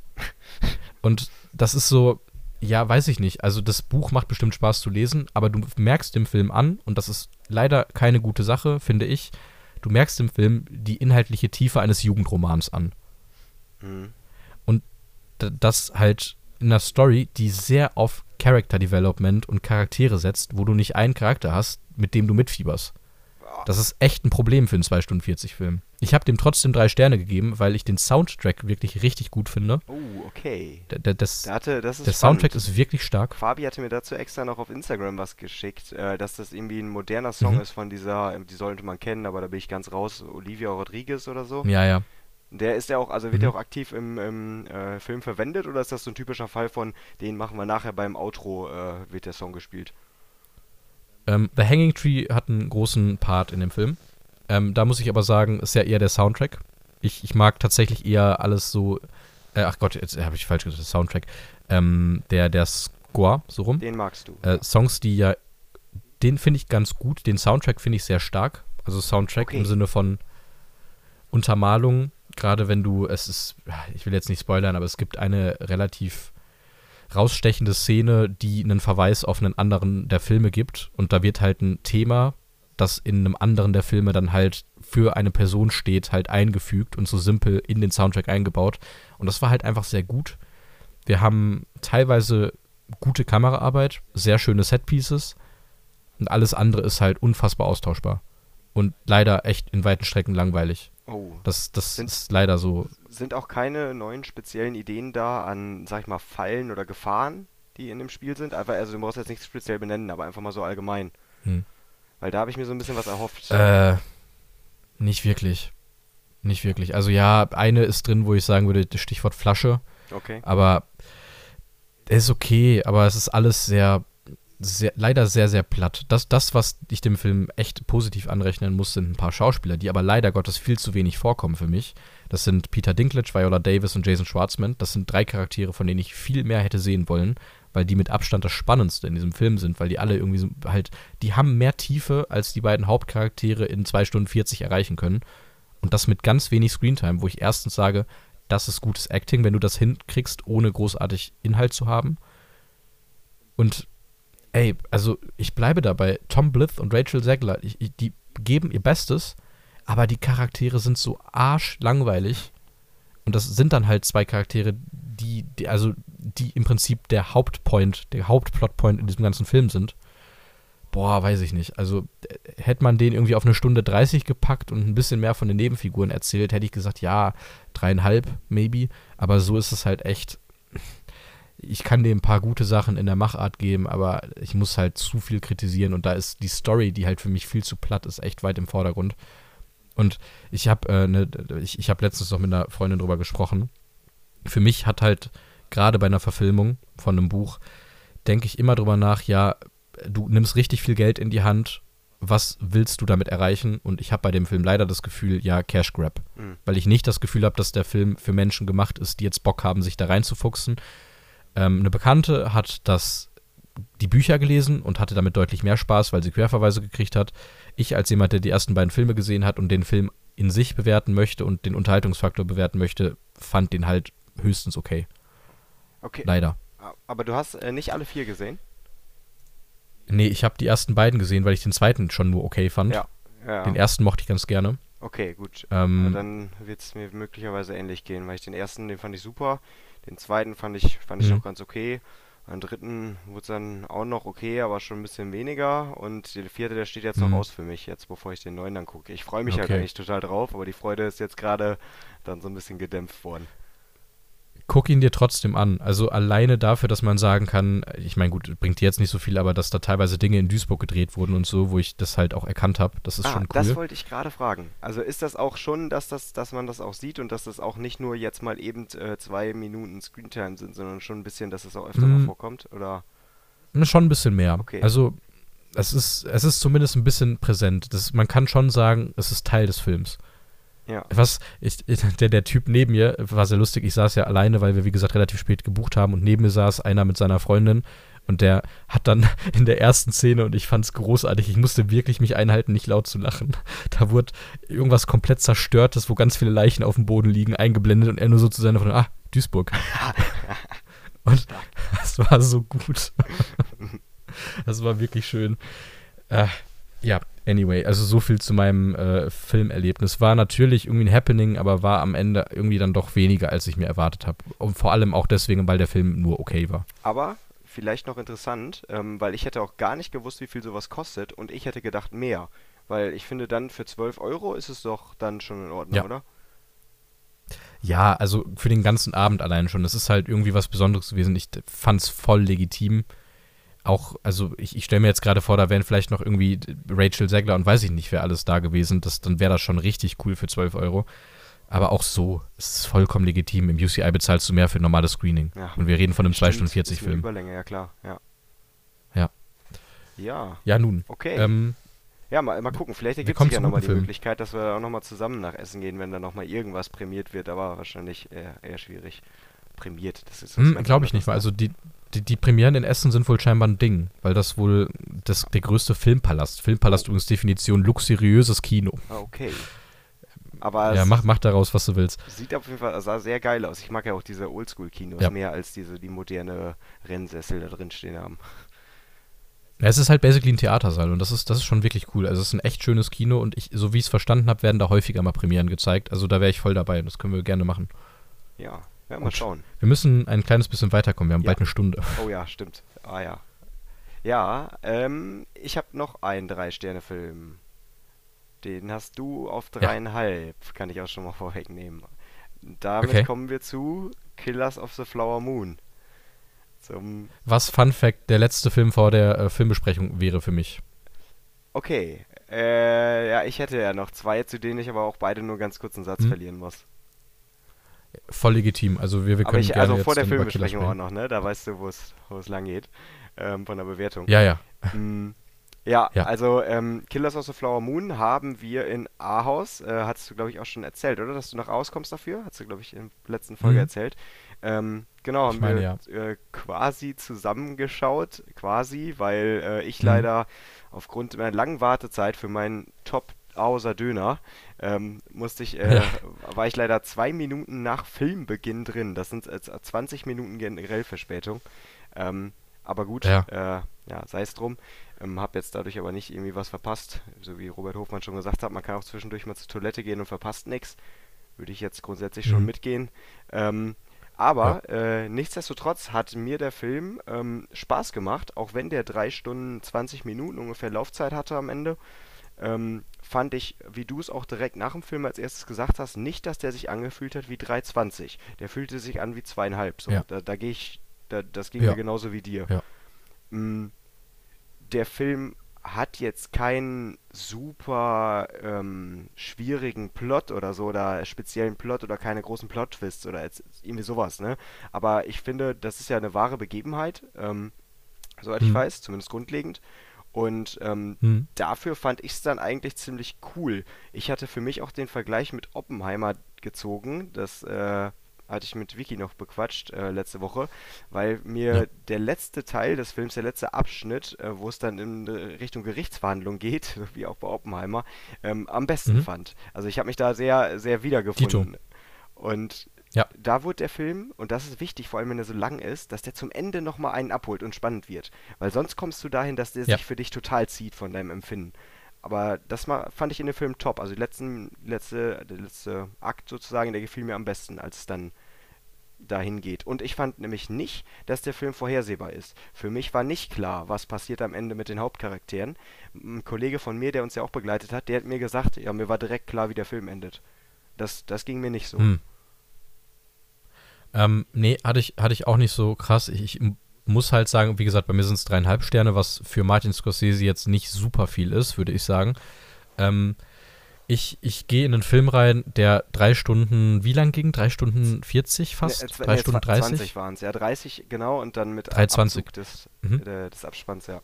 Und das ist so, ja, weiß ich nicht. Also das Buch macht bestimmt Spaß zu lesen, aber du merkst dem Film an, und das ist leider keine gute Sache, finde ich, du merkst dem Film die inhaltliche Tiefe eines Jugendromans an. Mhm. Und das halt in einer Story, die sehr auf Character Development und Charaktere setzt, wo du nicht einen Charakter hast, mit dem du mitfieberst. Das ist echt ein Problem für einen 2 Stunden 40 Film. Ich habe dem trotzdem drei Sterne gegeben, weil ich den Soundtrack wirklich richtig gut finde. Oh, okay. Der, der, das, der, hatte, das der Soundtrack ist wirklich stark. Fabi hatte mir dazu extra noch auf Instagram was geschickt, äh, dass das irgendwie ein moderner Song mhm. ist von dieser, die sollte man kennen, aber da bin ich ganz raus, Olivia Rodriguez oder so. Ja, ja. Der ist ja auch, also wird mhm. der auch aktiv im, im äh, Film verwendet oder ist das so ein typischer Fall von, den machen wir nachher beim Outro, äh, wird der Song gespielt? Ähm, The Hanging Tree hat einen großen Part in dem Film. Ähm, da muss ich aber sagen, ist ja eher der Soundtrack. Ich, ich mag tatsächlich eher alles so. Äh, ach Gott, jetzt habe ich falsch gesagt, der Soundtrack. Ähm, der, der Score, so rum. Den magst du. Äh, Songs, die ja. Den finde ich ganz gut. Den Soundtrack finde ich sehr stark. Also Soundtrack okay. im Sinne von Untermalung. Gerade wenn du, es ist, ich will jetzt nicht spoilern, aber es gibt eine relativ rausstechende Szene, die einen Verweis auf einen anderen der Filme gibt. Und da wird halt ein Thema das in einem anderen der Filme dann halt für eine Person steht, halt eingefügt und so simpel in den Soundtrack eingebaut. Und das war halt einfach sehr gut. Wir haben teilweise gute Kameraarbeit, sehr schöne Setpieces und alles andere ist halt unfassbar austauschbar. Und leider echt in weiten Strecken langweilig. Oh. Das, das Sind- ist leider so. Sind auch keine neuen speziellen Ideen da an, sag ich mal, Fallen oder Gefahren, die in dem Spiel sind? Einfach, also du brauchst jetzt nichts speziell benennen, aber einfach mal so allgemein. Hm. Weil da habe ich mir so ein bisschen was erhofft. Äh, nicht wirklich. Nicht wirklich. Also ja, eine ist drin, wo ich sagen würde, das Stichwort Flasche. Okay. Aber er ist okay, aber es ist alles sehr, sehr, leider sehr, sehr platt. Das, das, was ich dem Film echt positiv anrechnen muss, sind ein paar Schauspieler, die aber leider Gottes viel zu wenig vorkommen für mich. Das sind Peter Dinklage, Viola Davis und Jason Schwartzman. Das sind drei Charaktere, von denen ich viel mehr hätte sehen wollen, weil die mit Abstand das Spannendste in diesem Film sind, weil die alle irgendwie so halt, die haben mehr Tiefe, als die beiden Hauptcharaktere in 2 Stunden 40 erreichen können. Und das mit ganz wenig Screentime, wo ich erstens sage, das ist gutes Acting, wenn du das hinkriegst, ohne großartig Inhalt zu haben. Und ey, also ich bleibe dabei. Tom Blyth und Rachel Zegler, ich, ich, die geben ihr Bestes, aber die Charaktere sind so arschlangweilig. Und das sind dann halt zwei Charaktere, die, die, also die im Prinzip der Hauptpoint, der Hauptplotpoint in diesem ganzen Film sind. Boah, weiß ich nicht. Also äh, hätte man den irgendwie auf eine Stunde 30 gepackt und ein bisschen mehr von den Nebenfiguren erzählt, hätte ich gesagt, ja, dreieinhalb, maybe. Aber so ist es halt echt. Ich kann dem ein paar gute Sachen in der Machart geben, aber ich muss halt zu viel kritisieren und da ist die Story, die halt für mich viel zu platt ist, echt weit im Vordergrund. Und ich habe äh, ne, ich, ich hab letztens noch mit einer Freundin drüber gesprochen. Für mich hat halt gerade bei einer Verfilmung von einem Buch, denke ich immer drüber nach, ja, du nimmst richtig viel Geld in die Hand, was willst du damit erreichen? Und ich habe bei dem Film leider das Gefühl, ja, Cash Grab. Mhm. Weil ich nicht das Gefühl habe, dass der Film für Menschen gemacht ist, die jetzt Bock haben, sich da reinzufuchsen. Ähm, eine Bekannte hat das, die Bücher gelesen und hatte damit deutlich mehr Spaß, weil sie Querverweise gekriegt hat. Ich als jemand, der die ersten beiden Filme gesehen hat und den Film in sich bewerten möchte und den Unterhaltungsfaktor bewerten möchte, fand den halt höchstens okay. Okay. Leider. Aber du hast äh, nicht alle vier gesehen? Nee, ich habe die ersten beiden gesehen, weil ich den zweiten schon nur okay fand. Ja. Ja. Den ersten mochte ich ganz gerne. Okay, gut. Ähm, dann wird es mir möglicherweise ähnlich gehen, weil ich den ersten, den fand ich super. Den zweiten fand ich, fand ich Mhm. auch ganz okay. Beim dritten wurde es dann auch noch okay, aber schon ein bisschen weniger. Und der vierte, der steht jetzt Mhm. noch aus für mich, jetzt bevor ich den neuen dann gucke. Ich freue mich halt Okay. eigentlich total drauf, aber die Freude ist jetzt gerade dann so ein bisschen gedämpft worden. Guck ihn dir trotzdem an. Also alleine dafür, dass man sagen kann, ich meine, gut, bringt jetzt nicht so viel, aber dass da teilweise Dinge in Duisburg gedreht wurden und so, wo ich das halt auch erkannt habe, das ist ah, schon cool. das wollte ich gerade fragen. Also ist das auch schon, dass das, dass man das auch sieht und dass das auch nicht nur jetzt mal eben äh, zwei Minuten Screentime sind, sondern schon ein bisschen, dass es auch öfter mal Mm. vorkommt? Oder? Ne, Schon ein bisschen mehr. Okay. Also es ist, es ist zumindest ein bisschen präsent. Das, man kann schon sagen, es ist Teil des Films. Ja. Was, ich, der, der Typ neben mir, war sehr lustig, ich saß ja alleine, weil wir, wie gesagt, relativ spät gebucht haben und neben mir saß einer mit seiner Freundin und der hat dann in der ersten Szene, und ich fand es großartig, ich musste wirklich mich einhalten, nicht laut zu lachen. Da wurde irgendwas komplett Zerstörtes, wo ganz viele Leichen auf dem Boden liegen, eingeblendet und er nur so zu seiner Freundin, ah, Duisburg. und das war so gut. das war wirklich schön. Äh, ja, anyway, also so viel zu meinem äh, Filmerlebnis. War natürlich irgendwie ein Happening, aber war am Ende irgendwie dann doch weniger, als ich mir erwartet habe. Und vor allem auch deswegen, weil der Film nur okay war. Aber vielleicht noch interessant, ähm, weil ich hätte auch gar nicht gewusst, wie viel sowas kostet und ich hätte gedacht mehr. Weil ich finde dann für 12 Euro ist es doch dann schon in Ordnung, Ja. oder? Ja, also für den ganzen Abend allein schon. Das ist halt irgendwie was Besonderes gewesen. Ich fand's voll legitim. Auch, also ich, ich stelle mir jetzt gerade vor, da wären vielleicht noch irgendwie Rachel Zegler und weiß ich nicht, wer alles da gewesen. Das, dann wäre das schon richtig cool für 12 Euro. Aber auch so, es ist vollkommen legitim. Im UCI bezahlst du mehr für normales Screening. Ja. Und wir reden von einem 2 Stimmt, Stunden 40 ist eine Film. Überlänge, ja klar, ja. Ja. Ja, Ja, nun. okay. Ähm, ja, mal, mal gucken, vielleicht ergibt sich ja nochmal die Film. Möglichkeit, dass wir auch nochmal zusammen nach Essen gehen, wenn da nochmal irgendwas prämiert wird, aber wahrscheinlich eher, eher schwierig. Prämiert, das ist Hm, Glaube ich nicht, weil ne? also die, die, die Premieren in Essen sind wohl scheinbar ein Ding, weil das wohl das, der größte Filmpalast. Filmpalast übrigens Definition luxuriöses Kino. Ah, okay. Aber Ja, mach, mach daraus, was du willst. sieht auf jeden Fall, sah sehr geil aus. Ich mag ja auch diese Oldschool-Kinos Ja. mehr als diese, die moderne Rennsessel da drin stehen haben. Ja, es ist halt basically ein Theatersaal und das ist, das ist schon wirklich cool. Also es ist ein echt schönes Kino und ich, so wie ich es verstanden habe, werden da häufiger mal Premieren gezeigt. Also da wäre ich voll dabei und das können wir gerne machen. Ja, ja mal schauen. Wir müssen ein kleines bisschen weiterkommen, wir haben Ja. bald eine Stunde. Oh ja, stimmt. Ah ja. Ja, ähm, ich habe noch einen Drei-Sterne-Film. Den hast du auf dreieinhalb, kann ich auch schon mal vorwegnehmen. Damit Okay. kommen wir zu Killers of the Flower Moon. Zum Was, Fun Fact, der letzte Film vor der äh, Filmbesprechung wäre für mich. Okay, äh, ja, ich hätte ja noch zwei, zu denen ich aber auch beide nur ganz kurz einen Satz Hm. verlieren muss. Voll legitim. Also wir, wir können ich, gerne also vor der Filmbesprechung auch noch, ne? Da weißt du, wo es lang geht, ähm, von der Bewertung. Ja, ja. Mm, Ja, Ja. also ähm, Killers of the Flower Moon haben wir in Ahaus, äh, hattest du glaube ich auch schon erzählt, oder? Dass du nach Ahaus kommst dafür? Hast du glaube ich in der letzten Folge Mhm. erzählt. Ähm, genau, Ich haben meine, wir äh, quasi zusammengeschaut, quasi, weil äh, ich Mhm. leider aufgrund meiner langen Wartezeit für meinen Top Auser Döner ähm, musste ich, äh, Ja. war ich leider zwei Minuten nach Filmbeginn drin. Das sind äh, 20 Minuten generell Verspätung. Ähm, aber gut, Ja. äh, ja, sei es drum. Ähm, hab jetzt dadurch aber nicht irgendwie was verpasst. So wie Robert Hofmann schon gesagt hat, man kann auch zwischendurch mal zur Toilette gehen und verpasst nichts. Würde ich jetzt grundsätzlich schon Mhm. mitgehen. Ähm, aber äh, nichtsdestotrotz hat mir der Film ähm, Spaß gemacht, auch wenn der 3 Stunden 20 Minuten ungefähr Laufzeit hatte am Ende. Ähm, fand ich, wie du es auch direkt nach dem Film als erstes gesagt hast, nicht, dass der sich angefühlt hat wie 3,20. Der fühlte sich an wie zweieinhalb. So, Ja. da, da gehe ich, da, das ging Ja. mir genauso wie dir. Ja. Mm, der Film hat jetzt keinen super ähm, schwierigen Plot oder so oder speziellen Plot oder keine großen Plot-Twists oder jetzt irgendwie sowas, ne? Aber ich finde, das ist ja eine wahre Begebenheit, ähm, soweit ich Mhm. weiß, zumindest grundlegend. Und ähm, Hm. dafür fand ich es dann eigentlich ziemlich cool. Ich hatte für mich auch den Vergleich mit Oppenheimer gezogen. Das äh, hatte ich mit Vicky noch bequatscht äh, letzte Woche, weil mir Ja. der letzte Teil des Films, der letzte Abschnitt, äh, wo es dann in äh, Richtung Gerichtsverhandlung geht, wie auch bei Oppenheimer, ähm, am besten Mhm. fand. Also ich habe mich da sehr, sehr wiedergefunden. Und Ja. da wurde der Film, und das ist wichtig, vor allem wenn er so lang ist, dass der zum Ende nochmal einen abholt und spannend wird. Weil sonst kommst du dahin, dass der Ja. sich für dich total zieht von deinem Empfinden. Aber das ma- fand ich in dem Film top. Also die letzten, letzte, der letzte Akt sozusagen, der gefiel mir am besten, als es dann dahin geht. Und ich fand nämlich nicht, dass der Film vorhersehbar ist. Für mich war nicht klar, was passiert am Ende mit den Hauptcharakteren. Ein Kollege von mir, der uns ja auch begleitet hat, der hat mir gesagt, ja, mir war direkt klar, wie der Film endet. Das, das ging mir nicht so. Hm. Ähm, nee, hatte ich, hatte ich auch nicht so krass. Ich, ich muss halt sagen, wie gesagt, bei mir sind es dreieinhalb Sterne, was für Martin Scorsese jetzt nicht super viel ist, würde ich sagen. Ähm, ich ich gehe in einen Film rein, der drei Stunden, wie lang ging? Drei Stunden 40 fast? Ne, äh, drei nee, Stunden zwa- 20 30? waren es, ja, 30 genau und dann mit 3,20. Abzug des, Mhm. äh, des Abspanns, ja.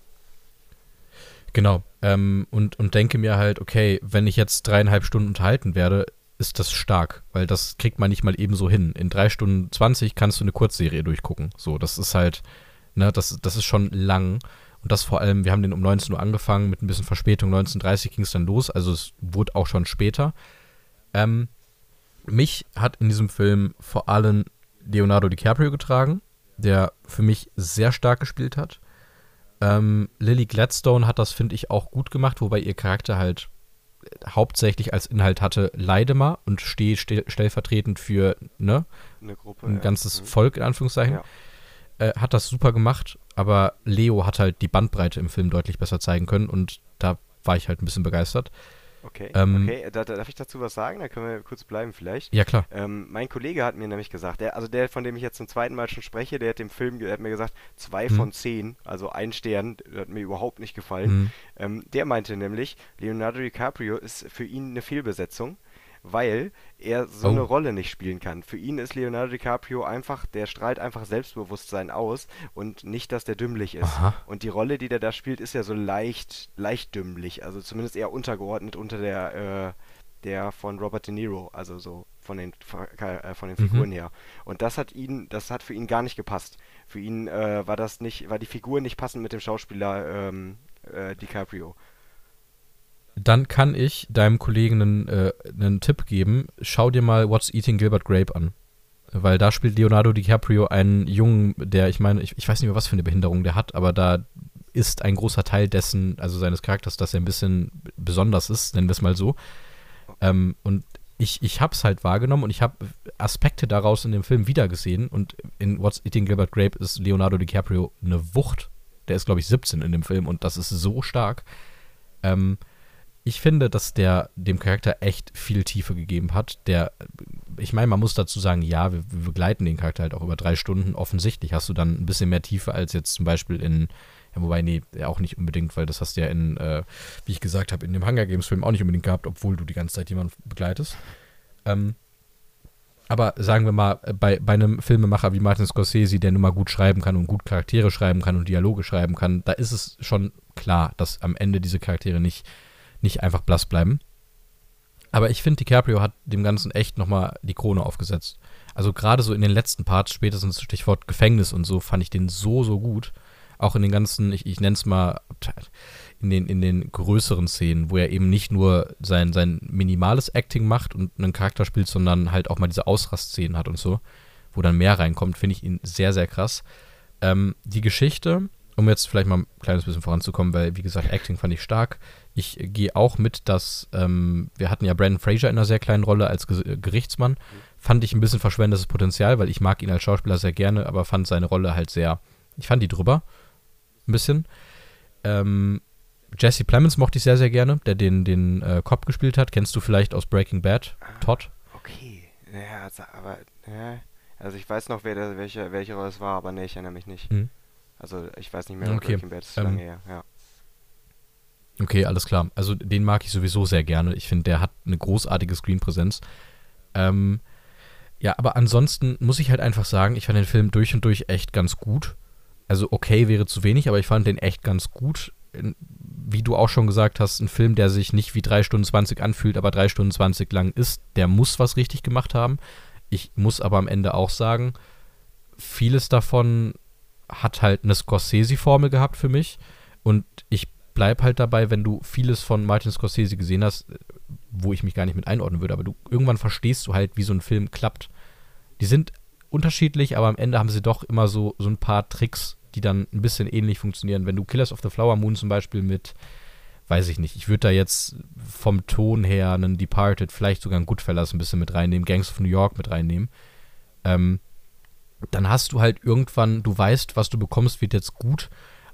Genau. Ähm, und, und denke mir halt, okay, wenn ich jetzt dreieinhalb Stunden unterhalten werde, ist das stark, weil das kriegt man nicht mal eben so hin. In drei Stunden 20 kannst du eine Kurzserie durchgucken. So, das ist halt, ne, das, das ist schon lang. Und das vor allem, wir haben den um 19 Uhr angefangen, mit ein bisschen Verspätung, 19.30 ging es dann los, also es wurde auch schon später. Ähm, mich hat in diesem Film vor allem Leonardo DiCaprio getragen, der für mich sehr stark gespielt hat. Ähm, Lily Gladstone hat das, finde ich, auch gut gemacht, wobei ihr Charakter halt hauptsächlich als Inhalt hatte, leide mal und stehe stell, stellvertretend für ne, Gruppe. ein ja. ganzes Mhm. Volk, in Anführungszeichen. Ja. Äh, hat das super gemacht, aber Leo hat halt die Bandbreite im Film deutlich besser zeigen können und da war ich halt ein bisschen begeistert. Okay, Ähm, okay. Da, da, darf ich dazu was sagen? Da können wir kurz bleiben vielleicht. Ja, klar. Ähm, mein Kollege hat mir nämlich gesagt, der, also der, von dem ich jetzt zum zweiten Mal schon spreche, der hat dem Film, der hat mir gesagt, zwei Mhm. von zehn, also ein Stern, hat mir überhaupt nicht gefallen. Mhm. Ähm, der meinte nämlich, Leonardo DiCaprio ist für ihn eine Fehlbesetzung, weil er so Oh. eine Rolle nicht spielen kann. Für ihn ist Leonardo DiCaprio einfach, der strahlt einfach Selbstbewusstsein aus und nicht, dass der dümmlich ist. Aha. Und die Rolle, die der da spielt, ist ja so leicht, leicht dümmlich, also zumindest eher untergeordnet unter der, äh, der von Robert De Niro, also so von den, äh, von den Mhm. Figuren her. Und das hat ihn, das hat für ihn gar nicht gepasst. Für ihn äh, war das nicht, war die Figur nicht passend mit dem Schauspieler ähm, äh, DiCaprio. Dann kann ich deinem Kollegen einen, äh, einen Tipp geben. Schau dir mal What's Eating Gilbert Grape an. Weil da spielt Leonardo DiCaprio einen Jungen, der, ich meine, ich, ich weiß nicht mehr, was für eine Behinderung der hat, aber da ist ein großer Teil dessen, also seines Charakters, dass er ein bisschen besonders ist, nennen wir es mal so. Ähm, und ich, ich habe es halt wahrgenommen und ich habe Aspekte daraus in dem Film wiedergesehen. Und in What's Eating Gilbert Grape ist Leonardo DiCaprio eine Wucht. Der ist, glaube ich, 17 in dem Film und das ist so stark. Ähm, ich finde, dass der dem Charakter echt viel Tiefe gegeben hat. Der, ich meine, man muss dazu sagen, ja, wir, wir, begleiten den Charakter halt auch über drei Stunden. Offensichtlich hast du dann ein bisschen mehr Tiefe als jetzt zum Beispiel in, ja, wobei, nee, auch nicht unbedingt, weil das hast du ja in, äh, wie ich gesagt habe, in dem Hunger Games Film auch nicht unbedingt gehabt, obwohl du die ganze Zeit jemanden begleitest. Ähm, aber sagen wir mal, bei, bei einem Filmemacher wie Martin Scorsese, der nun mal gut schreiben kann und gut Charaktere schreiben kann und Dialoge schreiben kann, da ist es schon klar, dass am Ende diese Charaktere nicht nicht einfach blass bleiben. Aber ich finde, DiCaprio hat dem Ganzen echt nochmal die Krone aufgesetzt. Also gerade so in den letzten Parts, spätestens Stichwort Gefängnis und so, fand ich den so, so gut. Auch in den ganzen, ich, ich nenne es mal, in den, in den größeren Szenen, wo er eben nicht nur sein, sein minimales Acting macht und einen Charakter spielt, sondern halt auch mal diese Ausrastszenen hat und so, wo dann mehr reinkommt, finde ich ihn sehr, sehr krass. Ähm, die Geschichte, um jetzt vielleicht mal ein kleines bisschen voranzukommen, weil, wie gesagt, Acting fand ich stark. Ich gehe auch mit, dass ähm, wir hatten ja Brandon Fraser in einer sehr kleinen Rolle als Ge Gerichtsmann. Fand ich ein bisschen verschwendetes Potenzial, weil ich mag ihn als Schauspieler sehr gerne, aber fand seine Rolle halt sehr, ich fand die drüber. Ein bisschen. Ähm, Jesse Plemons mochte ich sehr, sehr gerne, der den, den äh, Cop gespielt hat. Kennst du vielleicht aus Breaking Bad? Ah, Todd? Okay. Ja, also, aber, ja. Also ich weiß noch, wer der, welche, welche Rolle es war, aber nee, ich erinnere mich nicht. Mhm. Also ich weiß nicht mehr, okay. Breaking Bad ist ähm, lange her, ja. Okay, alles klar. Also den mag ich sowieso sehr gerne. Ich finde, der hat eine großartige Screenpräsenz. Ähm, ja, aber ansonsten muss ich halt einfach sagen, ich fand den Film durch und durch echt ganz gut. Also okay wäre zu wenig, aber ich fand den echt ganz gut. Wie du auch schon gesagt hast, ein Film, der sich nicht wie 3 Stunden 20 anfühlt, aber 3 Stunden 20 lang ist, der muss was richtig gemacht haben. Ich muss aber am Ende auch sagen, vieles davon hat halt eine Scorsese-Formel gehabt für mich. Und ich bleib halt dabei, wenn du vieles von Martin Scorsese gesehen hast, wo ich mich gar nicht mit einordnen würde, aber du irgendwann verstehst du halt, wie so ein Film klappt. Die sind unterschiedlich, aber am Ende haben sie doch immer so, so ein paar Tricks, die dann ein bisschen ähnlich funktionieren. Wenn du Killers of the Flower Moon zum Beispiel mit, weiß ich nicht, ich würde da jetzt vom Ton her einen Departed, vielleicht sogar einen Goodfellas ein bisschen mit reinnehmen, Gangs of New York mit reinnehmen, ähm, dann hast du halt irgendwann, du weißt, was du bekommst, wird jetzt gut,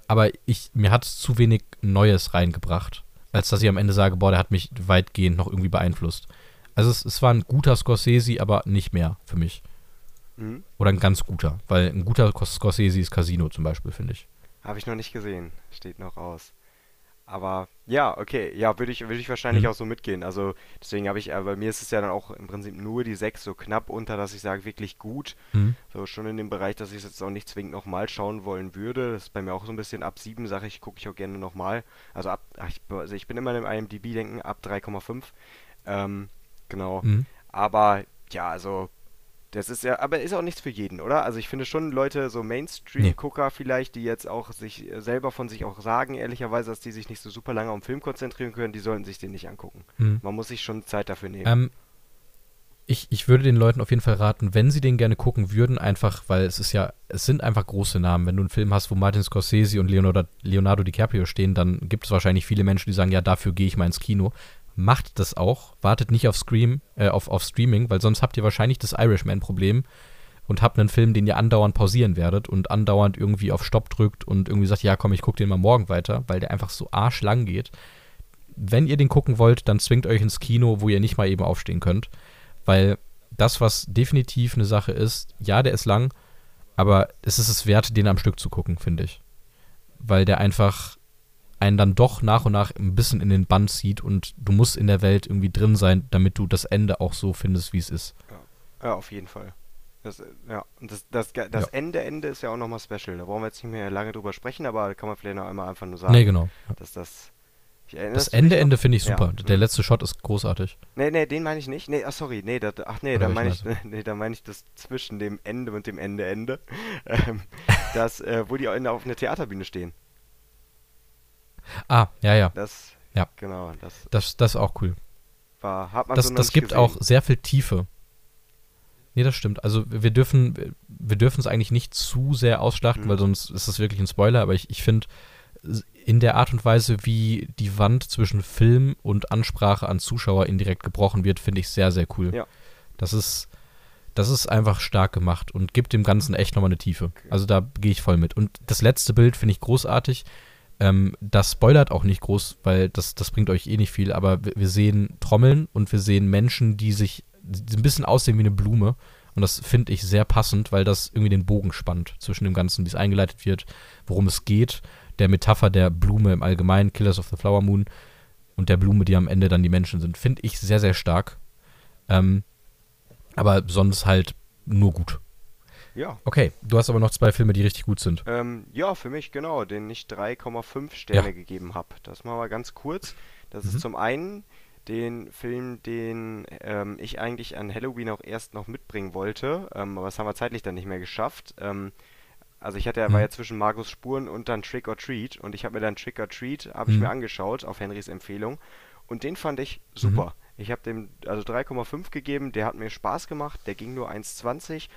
aber ich, mir hat es zu wenig Neues reingebracht, als dass ich am Ende sage, boah, der hat mich weitgehend noch irgendwie beeinflusst. Also es, es war ein guter Scorsese, aber nicht mehr für mich. Mhm. Oder ein ganz guter, weil ein guter Scorsese ist Casino zum Beispiel, finde ich. Habe ich noch nicht gesehen, steht noch aus. Aber ja, okay, ja, würde ich, würd ich wahrscheinlich mhm. auch so mitgehen. Also deswegen habe ich, äh, bei mir ist es ja dann auch im Prinzip nur die 6 so knapp unter, dass ich sage, wirklich gut. Mhm. So schon in dem Bereich, dass ich es jetzt auch nicht zwingend nochmal schauen wollen würde. Das ist bei mir auch so ein bisschen ab 7, sage ich, gucke ich auch gerne nochmal. Also ab, ach, ich, also ich bin immer im IMDB-Denken ab 3,5. Ähm, genau. Mhm. Aber ja, also das ist ja, aber ist auch nichts für jeden, oder? Also ich finde schon Leute, so Mainstream-Gucker nee. vielleicht, die jetzt auch sich äh, selber von sich auch sagen, ehrlicherweise, dass die sich nicht so super lange auf den Film konzentrieren können, die sollten sich den nicht angucken. Hm. Man muss sich schon Zeit dafür nehmen. Ähm, ich, ich würde den Leuten auf jeden Fall raten, wenn sie den gerne gucken würden, einfach, weil es ist ja, es sind einfach große Namen. Wenn du einen Film hast, wo Martin Scorsese und Leonardo, Leonardo DiCaprio stehen, dann gibt es wahrscheinlich viele Menschen, die sagen, ja, dafür gehe ich mal ins Kino macht das auch, wartet nicht auf Scream, äh, auf, auf Streaming, weil sonst habt ihr wahrscheinlich das Irishman-Problem und habt einen Film, den ihr andauernd pausieren werdet und andauernd irgendwie auf Stopp drückt und irgendwie sagt, ja komm, ich guck den mal morgen weiter, weil der einfach so arschlang geht. Wenn ihr den gucken wollt, dann zwingt euch ins Kino, wo ihr nicht mal eben aufstehen könnt, weil das, was definitiv eine Sache ist, ja, der ist lang, aber es ist es wert, den am Stück zu gucken, finde ich. Weil der einfach einen dann doch nach und nach ein bisschen in den Bann zieht und du musst in der Welt irgendwie drin sein, damit du das Ende auch so findest, wie es ist. Ja, ja auf jeden Fall. Das, ja, und das, das, das ja. Ende, Ende ist ja auch nochmal special. Da brauchen wir jetzt nicht mehr lange drüber sprechen, aber da kann man vielleicht noch einmal einfach nur sagen. Nee, genau. Dass das. Das Ende, Ende finde ich super. Ja. Der letzte Shot ist großartig. Nee, nee, den meine ich nicht. Nee, ach, sorry. Nee, das, ach nee, da meine ich, nee, da meine ich das zwischen dem Ende und dem Ende, Ende. Ähm, das, äh, wo die auf einer Theaterbühne stehen. Ah, ja, ja. Das, ja. genau. Das, das, das ist auch cool. War, hat man das so das gibt gesehen. auch sehr viel Tiefe. Nee, das stimmt. Also wir dürfen wir dürfen es eigentlich nicht zu sehr ausschlachten, mhm. weil sonst ist das wirklich ein Spoiler, aber ich, ich finde, in der Art und Weise, wie die Wand zwischen Film und Ansprache an Zuschauer indirekt gebrochen wird, finde ich sehr, sehr cool. Ja. Das ist, das ist einfach stark gemacht und gibt dem Ganzen echt nochmal eine Tiefe. Also da gehe ich voll mit. Und das letzte Bild finde ich großartig. Ähm, das spoilert auch nicht groß, weil das, das bringt euch eh nicht viel, aber wir, wir sehen Trommeln und wir sehen Menschen, die sich die ein bisschen aussehen wie eine Blume. Und das finde ich sehr passend, weil das irgendwie den Bogen spannt zwischen dem Ganzen, wie es eingeleitet wird, worum es geht, der Metapher der Blume im Allgemeinen, Killers of the Flower Moon, und der Blume, die am Ende dann die Menschen sind. Finde ich sehr, sehr stark. Ähm, aber sonst halt nur gut. Ja. Okay, du hast aber noch zwei Filme, die richtig gut sind. Ähm, ja, für mich genau, den ich 3,5 Sterne Ja. gegeben habe. Das machen wir ganz kurz. Das Mhm. ist zum einen den Film, den ähm, ich eigentlich an Halloween auch erst noch mitbringen wollte, ähm, aber das haben wir zeitlich dann nicht mehr geschafft. Ähm, also ich hatte, war Mhm. ja zwischen Markus Spuren und dann Trick or Treat und ich habe mir dann Trick or Treat, habe ich Mhm. mir angeschaut auf Henrys Empfehlung und den fand ich super. Mhm. Ich habe dem also 3,5 gegeben, der hat mir Spaß gemacht, der ging nur 1,20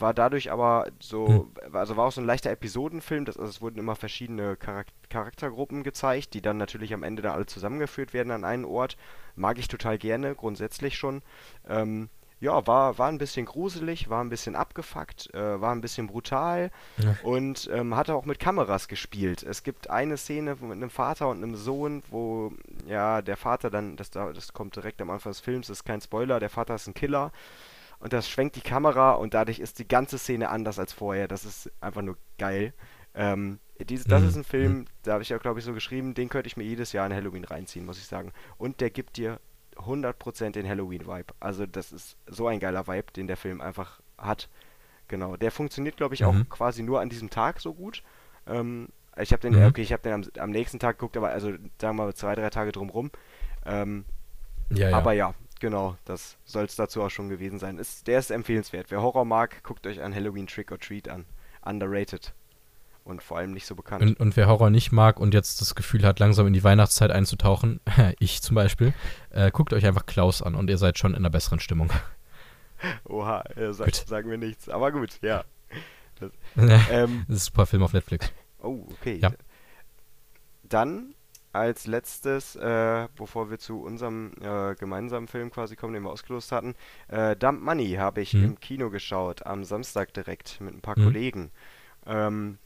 war dadurch aber so, also war auch so ein leichter Episodenfilm, das, also es wurden immer verschiedene Charak Charaktergruppen gezeigt, die dann natürlich am Ende dann alle zusammengeführt werden an einen Ort. Mag ich total gerne, grundsätzlich schon. Ähm, ja, war, war ein bisschen gruselig, war ein bisschen abgefuckt, äh, war ein bisschen brutal Ja. und ähm, hat auch mit Kameras gespielt. Es gibt eine Szene mit einem Vater und einem Sohn, wo ja der Vater dann, das, da- das kommt direkt am Anfang des Films, ist kein Spoiler, der Vater ist ein Killer und das schwenkt die Kamera und dadurch ist die ganze Szene anders als vorher. Das ist einfach nur geil. Ähm, dies, das Mhm. ist ein Film, da habe ich ja, glaube ich, so geschrieben, den könnte ich mir jedes Jahr an Halloween reinziehen, muss ich sagen. Und der gibt dir 100% den Halloween-Vibe. Also das ist so ein geiler Vibe, den der Film einfach hat. Genau, der funktioniert, glaube ich, auch Mhm. quasi nur an diesem Tag so gut. Ähm, ich habe den, Mhm. okay, ich habe den am, am nächsten Tag geguckt, aber also sagen wir mal zwei, drei Tage drumrum. Ähm, Ja, ja. aber ja, genau, das soll es dazu auch schon gewesen sein. Ist, der ist empfehlenswert. Wer Horror mag, guckt euch an Halloween Trick or Treat an. Underrated. Und vor allem nicht so bekannt. Und, und wer Horror nicht mag und jetzt das Gefühl hat, langsam in die Weihnachtszeit einzutauchen, ich zum Beispiel, äh, guckt euch einfach Klaus an und ihr seid schon in einer besseren Stimmung. Oha, äh, sag, sagen wir nichts. Aber gut, ja. Das, das ähm, ist ein super Film auf Netflix. oh, okay. Ja. Dann als letztes, äh, bevor wir zu unserem äh, gemeinsamen Film quasi kommen, den wir ausgelost hatten, äh, Dump Money habe ich Mhm. im Kino geschaut, am Samstag direkt mit ein paar Mhm. Kollegen. Ähm,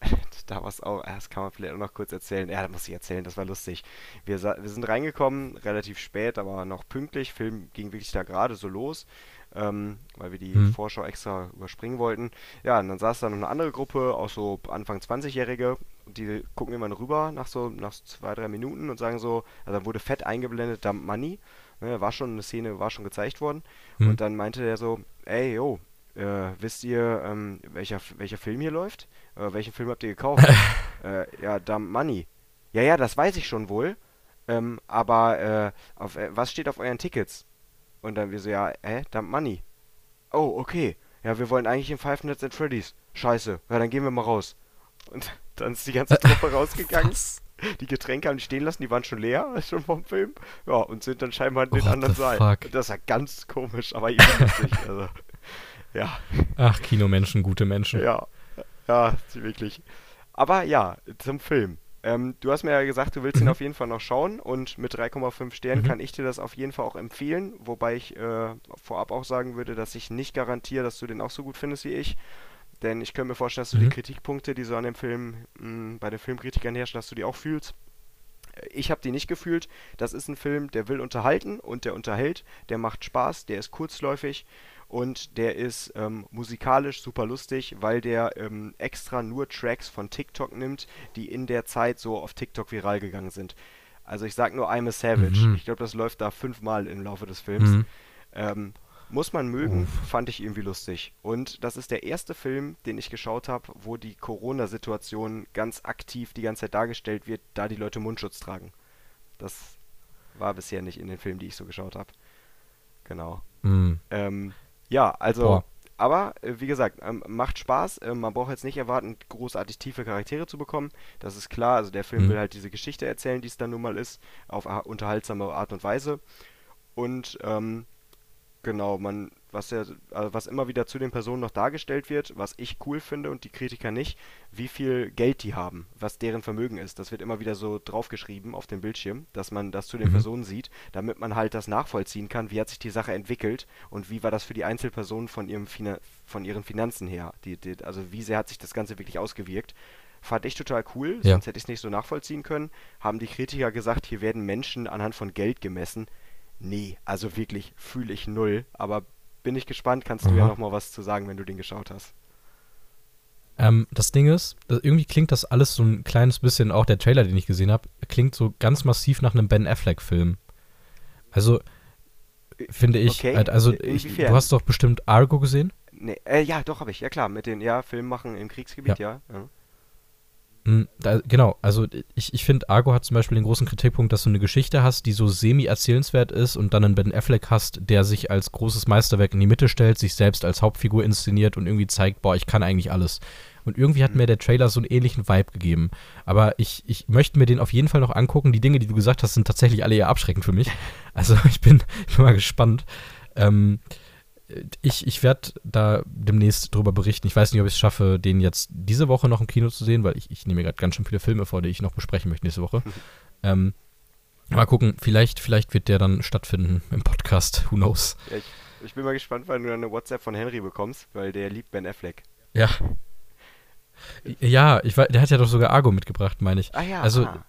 da war es auch, das kann man vielleicht auch noch kurz erzählen. Ja, das muss ich erzählen, das war lustig. Wir, wir sind reingekommen, relativ spät, aber noch pünktlich. Film ging wirklich da gerade so los, ähm, weil wir die Mhm. Vorschau extra überspringen wollten. Ja, und dann saß da noch eine andere Gruppe, auch so Anfang 20-Jährige, die gucken immer rüber nach so nach zwei, drei Minuten und sagen so, also dann wurde fett eingeblendet, Dump Money. Ne, war schon eine Szene, war schon gezeigt worden. Mhm. Und dann meinte der so, ey, yo, äh, wisst ihr, ähm, welcher, welcher Film hier läuft? Äh, welchen Film habt ihr gekauft? äh, ja, Dump Money. Ja, ja, das weiß ich schon wohl. Ähm, aber äh, auf, äh, was steht auf euren Tickets? Und dann wir so, ja, hä, Dump Money. Oh, okay. Ja, wir wollen eigentlich in Five Nights at Freddy's. Scheiße. Ja, dann gehen wir mal raus. Und dann ist die ganze Truppe rausgegangen. Was? Die Getränke haben die stehen lassen, die waren schon leer, schon vom Film. Ja, und sind dann scheinbar in den What anderen Saal. fuck? Das war ganz komisch, aber irgendwie lustig. Also, ja, Ach, Kinomenschen, gute Menschen. ja, ja, wirklich. Aber ja, zum Film. Ähm, du hast mir ja gesagt, du willst ihn Mhm. auf jeden Fall noch schauen und mit 3,5 Sternen Mhm. kann ich dir das auf jeden Fall auch empfehlen, wobei ich äh, vorab auch sagen würde, dass ich nicht garantiere, dass du den auch so gut findest wie ich. Denn ich könnte mir vorstellen, dass du die Mhm. Kritikpunkte, die so an dem Film mh, bei den Filmkritikern herrschen, dass du die auch fühlst. Ich habe die nicht gefühlt. Das ist ein Film, der will unterhalten und der unterhält. Der macht Spaß, der ist kurzläufig und der ist ähm, musikalisch super lustig, weil der ähm, extra nur Tracks von TikTok nimmt, die in der Zeit so auf TikTok viral gegangen sind. Also ich sag nur I'm a Savage. Mhm. Ich glaube, das läuft da fünfmal im Laufe des Films. Mhm. Ähm, muss man mögen, fand ich irgendwie lustig. Und das ist der erste Film, den ich geschaut habe, wo die Corona-Situation ganz aktiv die ganze Zeit dargestellt wird, da die Leute Mundschutz tragen. Das war bisher nicht in den Filmen, die ich so geschaut habe. Genau. Mhm. Ähm, ja, also, Boah. aber äh, wie gesagt, ähm, macht Spaß. Ähm, man braucht jetzt nicht erwarten, großartig tiefe Charaktere zu bekommen. Das ist klar. Also der Film Mhm. will halt diese Geschichte erzählen, die es dann nun mal ist, auf unterhaltsame Art und Weise. Und ähm, Genau, man, was ja, also was immer wieder zu den Personen noch dargestellt wird, was ich cool finde und die Kritiker nicht, wie viel Geld die haben, was deren Vermögen ist. Das wird immer wieder so draufgeschrieben auf dem Bildschirm, dass man das zu den Mhm. Personen sieht, damit man halt das nachvollziehen kann, wie hat sich die Sache entwickelt und wie war das für die Einzelpersonen von ihrem Fina von ihren Finanzen her. Die, die, also wie sehr hat sich das Ganze wirklich ausgewirkt. Fand ich total cool, Ja. sonst hätte ich es nicht so nachvollziehen können. Haben die Kritiker gesagt, hier werden Menschen anhand von Geld gemessen. Nee, also wirklich fühle ich null. Aber bin ich gespannt, kannst du ja Aha. noch mal was zu sagen, wenn du den geschaut hast. Ähm, das Ding ist, das, irgendwie klingt das alles so ein kleines bisschen, auch der Trailer, den ich gesehen habe, klingt so ganz massiv nach einem Ben Affleck-Film. Also, finde ich, Okay, halt, also, ich, du hast doch bestimmt Argo gesehen? Nee, äh, ja, doch, habe ich. Ja, klar, mit den, ja, Film machen im Kriegsgebiet, ja. ja. Mm, Da, genau, also ich, ich finde, Argo hat zum Beispiel den großen Kritikpunkt, dass du eine Geschichte hast, die so semi-erzählenswert ist und dann einen Ben Affleck hast, der sich als großes Meisterwerk in die Mitte stellt, sich selbst als Hauptfigur inszeniert und irgendwie zeigt, boah, ich kann eigentlich alles. Und irgendwie hat Mhm. mir der Trailer so einen ähnlichen Vibe gegeben. Aber ich, ich möchte mir den auf jeden Fall noch angucken. Die Dinge, die du gesagt hast, sind tatsächlich alle eher abschreckend für mich. Also ich bin, ich bin mal gespannt. Ähm, ich ich werde da demnächst drüber berichten. Ich weiß nicht, ob ich es schaffe, den jetzt diese Woche noch im Kino zu sehen, weil ich, ich nehme mir gerade ganz schön viele Filme vor, die ich noch besprechen möchte nächste Woche. ähm, mal gucken, vielleicht, vielleicht wird der dann stattfinden im Podcast. Who knows? ja ich, ich bin mal gespannt, wann du dann eine WhatsApp von Henry bekommst, weil der liebt Ben Affleck. Ja. Ja, ich weiß, der hat ja doch sogar Argo mitgebracht, meine ich. Ah ja, Also ah,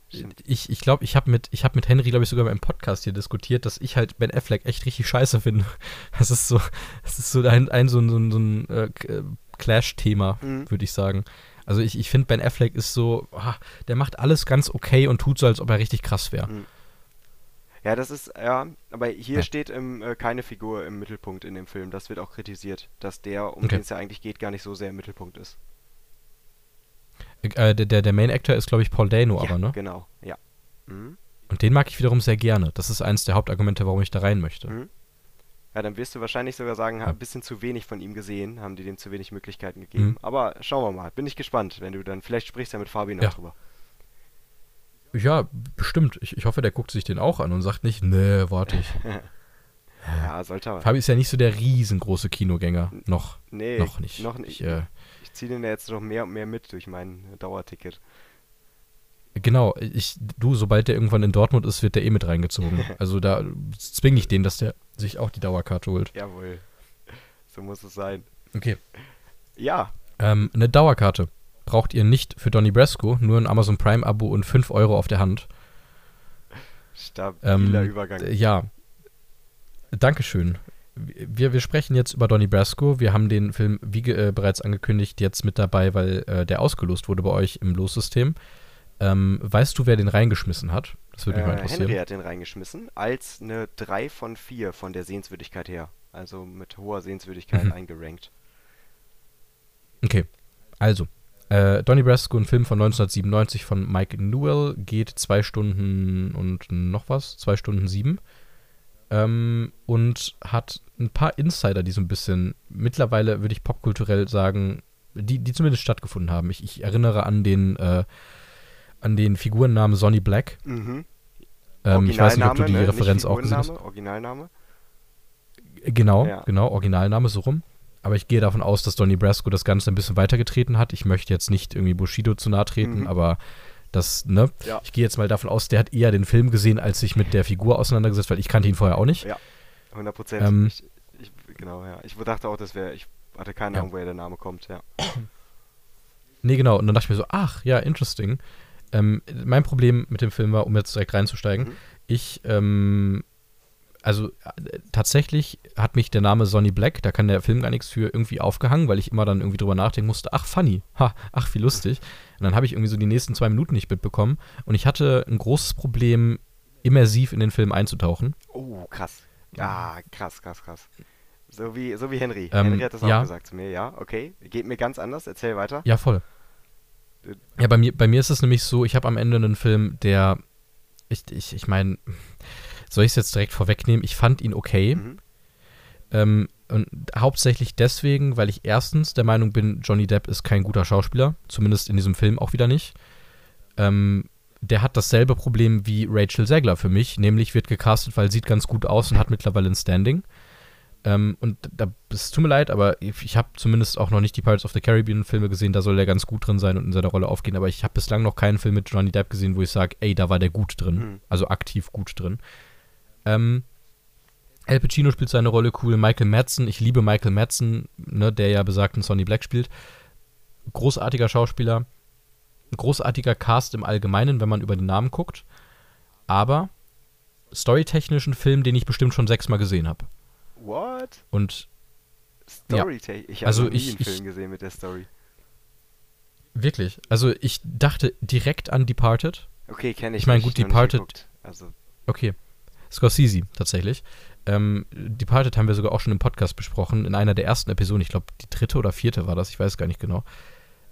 ich ich glaube, ich habe mit, ich hab mit Henry, glaube ich, sogar beim Podcast hier diskutiert, dass ich halt Ben Affleck echt richtig scheiße finde. Das ist so, das ist so ein, ein so ein, so ein, so ein äh, äh, Clash-Thema, Mhm. würde ich sagen. Also ich, ich finde, Ben Affleck ist so, ah, der macht alles ganz okay und tut so, als ob er richtig krass wäre. Mhm. Ja, das ist, ja, aber hier Ja. steht im, äh, keine Figur im Mittelpunkt in dem Film. Das wird auch kritisiert, dass der, um Okay. den es ja eigentlich geht, gar nicht so sehr im Mittelpunkt ist. Äh, der, der, Main Actor ist, glaube ich, Paul Dano, ja, aber, ne? genau, ja. Mhm. Und den mag ich wiederum sehr gerne. Das ist eins der Hauptargumente, warum ich da rein möchte. Mhm. Ja, dann wirst du wahrscheinlich sogar sagen, Ja. ein bisschen zu wenig von ihm gesehen, haben die dem zu wenig Möglichkeiten gegeben. Mhm. Aber schauen wir mal, bin ich gespannt, wenn du dann, vielleicht sprichst du ja mit Fabi noch Ja. drüber. Ja, bestimmt. Ich, ich hoffe, der guckt sich den auch an und sagt nicht, nee, warte ich. Ja, sollte aber. Fabi ist ja nicht so der riesengroße Kinogänger. Noch. Nee, noch nicht. Noch nicht. Ich, äh, Ich ziehe den ja jetzt noch mehr und mehr mit durch mein Dauerticket. genau, ich, du, sobald der irgendwann in Dortmund ist, wird der eh mit reingezogen. Also da zwinge ich den, dass der sich auch die Dauerkarte holt. Jawohl. So muss es sein. Okay. Ja, Ähm, eine Dauerkarte braucht ihr nicht für Donny Brasco, nur ein Amazon Prime-Abo und 5 Euro auf der Hand. stabiler Ähm, Übergang. Ja. Dankeschön. Wir, wir sprechen jetzt über Donny Brasco. Wir haben den Film, wie äh, bereits angekündigt, jetzt mit dabei, weil äh, der ausgelost wurde bei euch im Lossystem. Ähm, weißt du, wer den reingeschmissen hat? Das würde mich mal Äh, interessieren. Henry hat den reingeschmissen, als eine 3 von 4 von der Sehenswürdigkeit her. Also mit hoher Sehenswürdigkeit Mhm. eingerankt. Okay, also. Äh, Donny Brasco, ein Film von 1997 von Mike Newell, geht zwei Stunden und noch was, zwei Stunden sieben. Ähm, und hat ein paar Insider, die so ein bisschen, mittlerweile würde ich popkulturell sagen, die, die zumindest stattgefunden haben. Ich, ich erinnere an den, äh, an den Figurennamen Sonny Black. Mhm. Ähm, ich weiß nicht, ob du die ne? Referenz auch gesehen hast. Originalname. Genau, Ja. genau, Originalname so rum. Aber ich gehe davon aus, dass Donny Brasco das Ganze ein bisschen weitergetreten hat. Ich möchte jetzt nicht irgendwie Bushido zu nahe treten, Mhm. aber das, ne? Ja. Ich gehe jetzt mal davon aus, der hat eher den Film gesehen, als sich mit der Figur auseinandergesetzt, weil ich kannte ihn vorher auch nicht. Ja. 100 Prozent. Ähm, ich, ich, genau, ja. Ich dachte auch, das wäre, ich hatte keine Ja. Ahnung, woher der Name kommt, ja. Nee, genau. Und dann dachte ich mir so, ach, ja, interesting. Ähm, mein Problem mit dem Film war, um jetzt direkt reinzusteigen, Mhm. ich, ähm, also äh, tatsächlich hat mich der Name Sonny Black, da kann der Film gar nichts für, irgendwie aufgehangen, weil ich immer dann irgendwie drüber nachdenken musste, ach, funny, ha, ach, wie lustig. Und dann habe ich irgendwie so die nächsten zwei Minuten nicht mitbekommen und ich hatte ein großes Problem, immersiv in den Film einzutauchen. Oh, krass. Ja, krass, krass, krass. So wie, so wie Henry. Ähm, Henry hat das ja. auch gesagt zu mir, ja, okay. Geht mir ganz anders, erzähl weiter. Ja, voll. Ja, bei mir, bei mir ist es nämlich so, ich habe am Ende einen Film, der, ich, ich, ich meine, soll ich es jetzt direkt vorwegnehmen? Ich fand ihn okay. Mhm. Ähm, und hauptsächlich deswegen, weil ich erstens der Meinung bin, Johnny Depp ist kein guter Schauspieler, zumindest in diesem Film auch wieder nicht. Ähm, der hat dasselbe Problem wie Rachel Zegler für mich, nämlich wird gecastet, weil sieht ganz gut aus und hat mittlerweile ein Standing. Ähm, und da, es tut mir leid, aber ich habe zumindest auch noch nicht die Pirates of the Caribbean Filme gesehen, da soll er ganz gut drin sein und in seiner Rolle aufgehen, aber ich habe bislang noch keinen Film mit Johnny Depp gesehen, wo ich sage, ey, da war der gut drin, mhm. also aktiv gut drin. Ähm, Al Pacino spielt seine Rolle cool, Michael Madsen, ich liebe Michael Madsen, ne, der ja besagten Sonny Black spielt. Großartiger Schauspieler, großartiger Cast im Allgemeinen, wenn man über den Namen guckt, aber storytechnischen Film, den ich bestimmt schon sechsmal gesehen habe. What? Und Story ja. Ich habe also nie einen Film gesehen mit der Story. Wirklich? Also ich dachte direkt an Departed. Okay, kenne ich. Ich meine, gut, Departed. Also. Okay. Scorsese, tatsächlich. Ähm, Departed haben wir sogar auch schon im Podcast besprochen, in einer der ersten Episoden, ich glaube, die dritte oder vierte war das, ich weiß gar nicht genau.